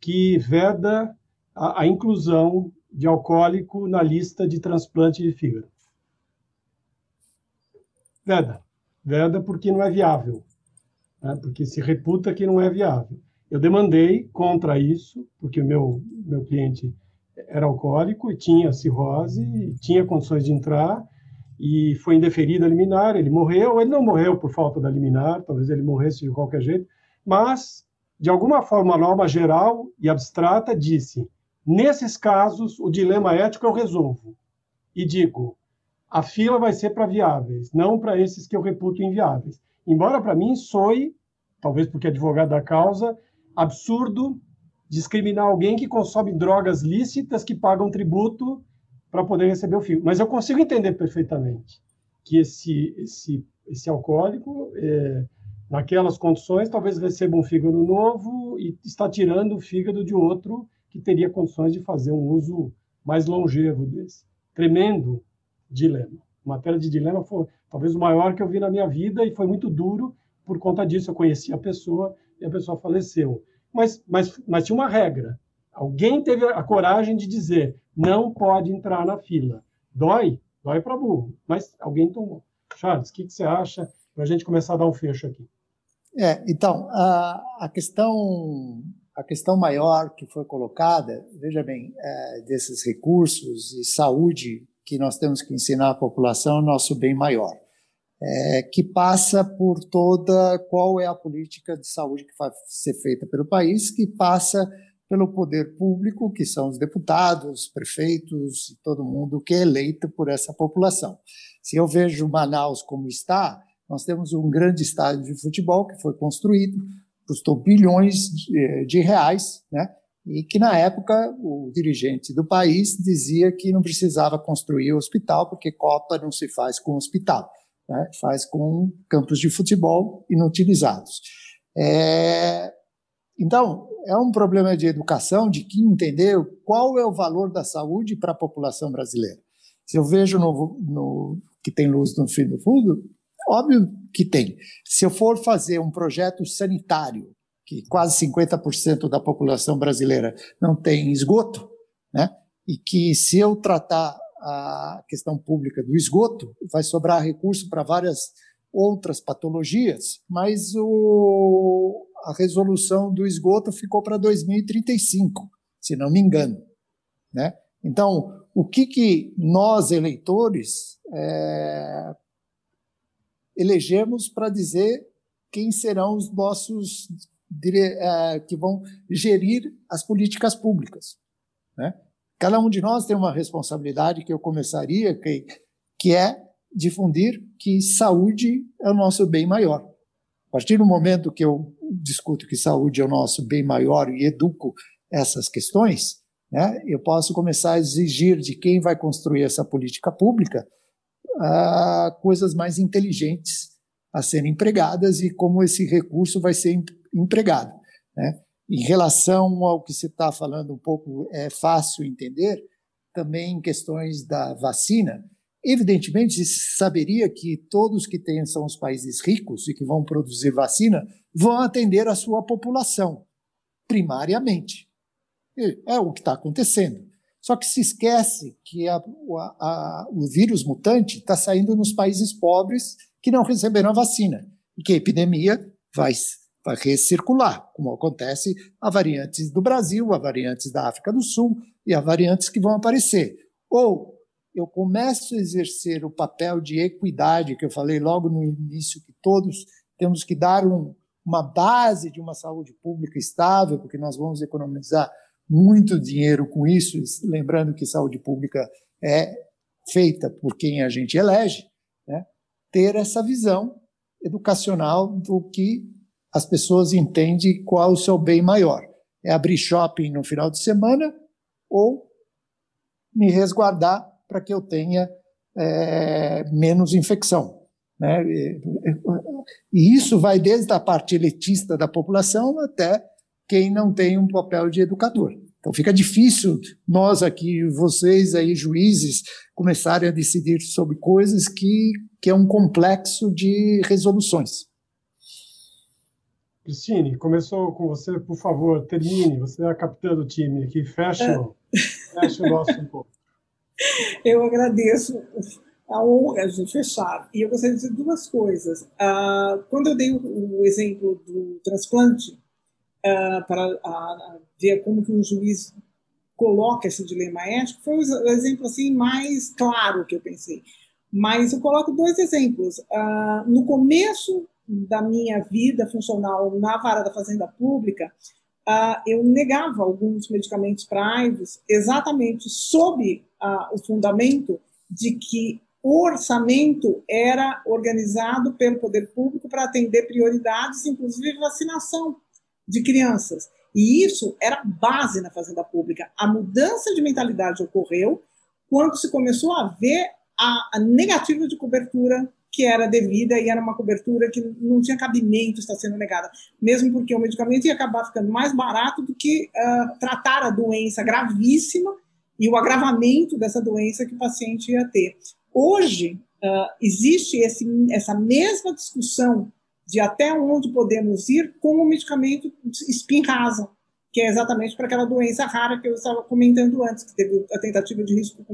que veda a, a inclusão de alcoólico na lista de transplante de fígado. Veda. Veda porque não é viável, né? porque se reputa que não é viável. Eu demandei contra isso, porque o meu, meu cliente era alcoólico e tinha cirrose, e tinha condições de entrar, e foi indeferido a liminar, ele morreu, ele não morreu por falta da liminar, talvez ele morresse de qualquer jeito, mas, de alguma forma, a norma geral e abstrata disse, nesses casos, o dilema ético eu resolvo, e digo, a fila vai ser para viáveis, não para esses que eu reputo inviáveis. Embora para mim soe, talvez porque é advogado da causa, absurdo discriminar alguém que consome drogas lícitas, que pagam tributo para poder receber o fígado. Mas eu consigo entender perfeitamente que esse, esse, esse alcoólico, é, naquelas condições, talvez receba um fígado novo e está tirando o fígado de outro que teria condições de fazer um uso mais longevo desse. tremendo dilema. Matéria de dilema foi talvez o maior que eu vi na minha vida e foi muito duro por conta disso. Eu conheci a pessoa e a pessoa faleceu. Mas, mas, mas tinha uma regra. Alguém teve a coragem de dizer não pode entrar na fila. Dói, dói para burro, mas alguém tomou. Charles, o que, que você acha para a gente começar a dar um fecho aqui? É, então, a, a questão a questão maior que foi colocada, veja bem, é, desses recursos e saúde que nós temos que ensinar à população é o nosso bem maior, é, que passa por toda qual é a política de saúde que vai ser feita pelo país, que passa pelo poder público, que são os deputados, prefeitos todo mundo que é eleito por essa população. Se eu vejo Manaus como está, nós temos um grande estádio de futebol que foi construído, custou bilhões de, de reais, né? e que na época o dirigente do país dizia que não precisava construir o hospital porque Copa não se faz com hospital, né? faz com campos de futebol inutilizados. É... Então é um problema de educação, de que entender qual é o valor da saúde para a população brasileira. Se eu vejo no, no, que tem luz no fim do fundo, óbvio que tem. Se eu for fazer um projeto sanitário que quase 50% da população brasileira não tem esgoto, né? E que se eu tratar a questão pública do esgoto, vai sobrar recurso para várias outras patologias, mas o, a resolução do esgoto ficou para 2035, se não me engano, né? Então, o que, que nós, eleitores, é, elegemos para dizer quem serão os nossos é, que vão gerir as políticas públicas. Né? Cada um de nós tem uma responsabilidade que eu começaria, que, que é difundir que saúde é o nosso bem maior. A partir do momento que eu discuto que saúde é o nosso bem maior e educo essas questões, né, eu posso começar a exigir de quem vai construir essa política pública uh, coisas mais inteligentes a serem empregadas e como esse recurso vai ser empregado. Né? Em relação ao que você está falando, um pouco é fácil entender, também questões da vacina, evidentemente se saberia que todos que têm são os países ricos e que vão produzir vacina vão atender a sua população, primariamente. É o que está acontecendo. Só que se esquece que a, a, a, o vírus mutante está saindo nos países pobres que não receberam a vacina e que a epidemia vai vai recircular, como acontece a variantes do Brasil, a variantes da África do Sul e a variantes que vão aparecer. Ou eu começo a exercer o papel de equidade, que eu falei logo no início, que todos temos que dar um, uma base de uma saúde pública estável, porque nós vamos economizar muito dinheiro com isso, lembrando que saúde pública é feita por quem a gente elege, né? ter essa visão educacional do que as pessoas entendem qual o seu bem maior. É abrir shopping no final de semana ou me resguardar para que eu tenha é, menos infecção. Né? E isso vai desde a parte elitista da população até quem não tem um papel de educador. Então fica difícil nós aqui, vocês aí, juízes, começarem a decidir sobre coisas que, que é um complexo de resoluções. Cristine, começou com você, por favor, termine. Você é a capitã do time aqui, fecha, fecha o nosso encontro. Eu agradeço a honra de fechar. E eu gostaria de dizer duas coisas. Uh, quando eu dei o, o exemplo do transplante, uh, para uh, ver como que um juiz coloca esse dilema ético, foi o exemplo assim mais claro que eu pensei. Mas eu coloco dois exemplos. no começo da minha vida funcional na vara da Fazenda Pública, uh, eu negava alguns medicamentos para AIDS exatamente sob uh, o fundamento de que o orçamento era organizado pelo poder público para atender prioridades, inclusive vacinação de crianças. E isso era base na Fazenda Pública. A mudança de mentalidade ocorreu quando se começou a ver a, a negativa de cobertura que era devida e era uma cobertura que não tinha cabimento estar sendo negada, mesmo porque o medicamento ia acabar ficando mais barato do que uh, tratar a doença gravíssima e o agravamento dessa doença que o paciente ia ter. Hoje, uh, existe esse, essa mesma discussão de até onde podemos ir com o medicamento espinrasa, que é exatamente para aquela doença rara que eu estava comentando antes, que teve a tentativa de risco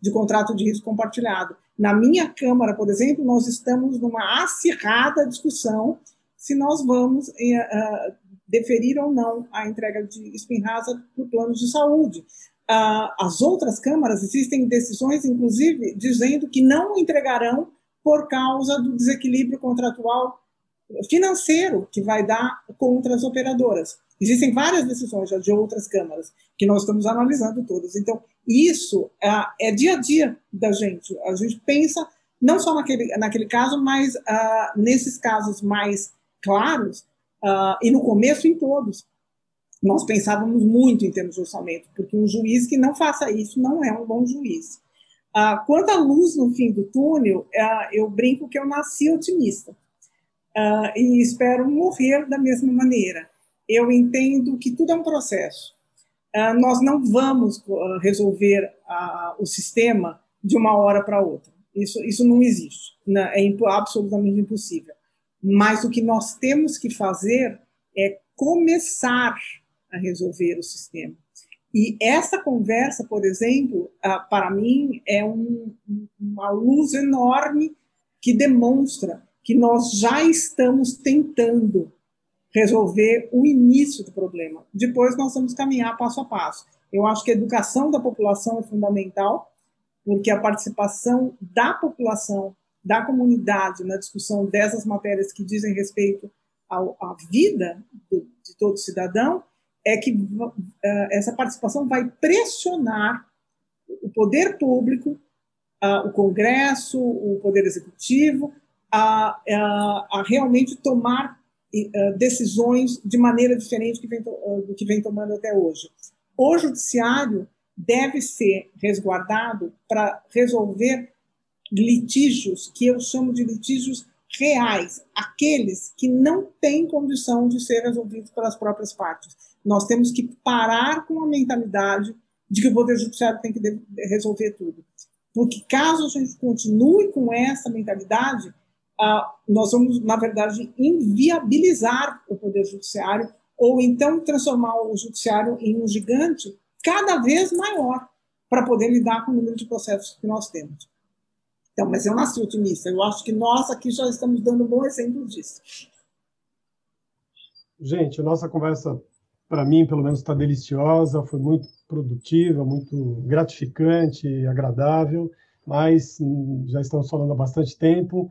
de contrato de risco compartilhado. Na minha Câmara, por exemplo, nós estamos numa acirrada discussão se nós vamos uh, deferir ou não a entrega de espinrasa para plano de saúde. Uh, as outras câmaras existem decisões, inclusive, dizendo que não entregarão por causa do desequilíbrio contratual financeiro que vai dar contra as operadoras. Existem várias decisões já de outras câmaras que nós estamos analisando todas. Então, isso é, é dia a dia da gente. A gente pensa não só naquele, naquele caso, mas uh, nesses casos mais claros, uh, e no começo em todos. Nós pensávamos muito em termos de orçamento, porque um juiz que não faça isso não é um bom juiz. Uh, quanto à luz no fim do túnel, eu brinco que eu nasci otimista. E espero morrer da mesma maneira eu entendo que tudo é um processo. Uh, nós não vamos uh, resolver uh, o sistema de uma hora para outra. Isso, isso não existe. É impo absolutamente impossível. Mas o que nós temos que fazer é começar a resolver o sistema. E essa conversa, por exemplo, para mim é um, uma luz enorme que demonstra que nós já estamos tentando resolver o início do problema. Depois nós vamos caminhar passo a passo. Eu acho que a educação da população é fundamental, porque a participação da população, da comunidade na discussão dessas matérias que dizem respeito à vida do, de todo cidadão, é que uh, essa participação vai pressionar o poder público, uh, o Congresso, o Poder Executivo, a, a, a realmente tomar uh, decisões de maneira diferente que vem, uh, do que vem tomando até hoje. O judiciário deve ser resguardado para resolver litígios que eu chamo de litígios reais, aqueles que não têm condição de ser resolvidos pelas próprias partes. Nós temos que parar com a mentalidade de que o Poder Judiciário tem que resolver tudo. Porque caso a gente continue com essa mentalidade, nós vamos, na verdade, inviabilizar o Poder Judiciário ou então transformar o Judiciário em um gigante cada vez maior para poder lidar com o número de processos que nós temos. Então, mas eu nasci otimista. Eu acho que nós aqui já estamos dando um bom exemplo disso. Gente, a nossa conversa, para mim, pelo menos, está deliciosa, foi muito produtiva, muito gratificante, agradável, mas já estamos falando há bastante tempo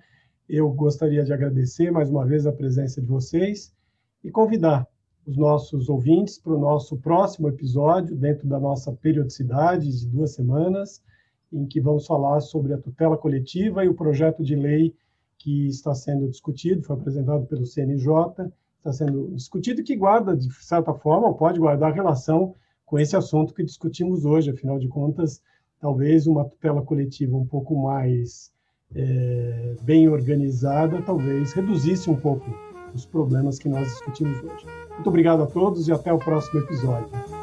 eu gostaria de agradecer mais uma vez a presença de vocês e convidar os nossos ouvintes para o nosso próximo episódio, dentro da nossa periodicidade de duas semanas, em que vamos falar sobre a tutela coletiva e o projeto de lei que está sendo discutido, foi apresentado pelo CNJ, está sendo discutido que guarda, de certa forma, ou pode guardar relação com esse assunto que discutimos hoje, afinal de contas, talvez uma tutela coletiva um pouco mais é, bem organizada, talvez reduzisse um pouco os problemas que nós discutimos hoje. Muito obrigado a todos e até o próximo episódio.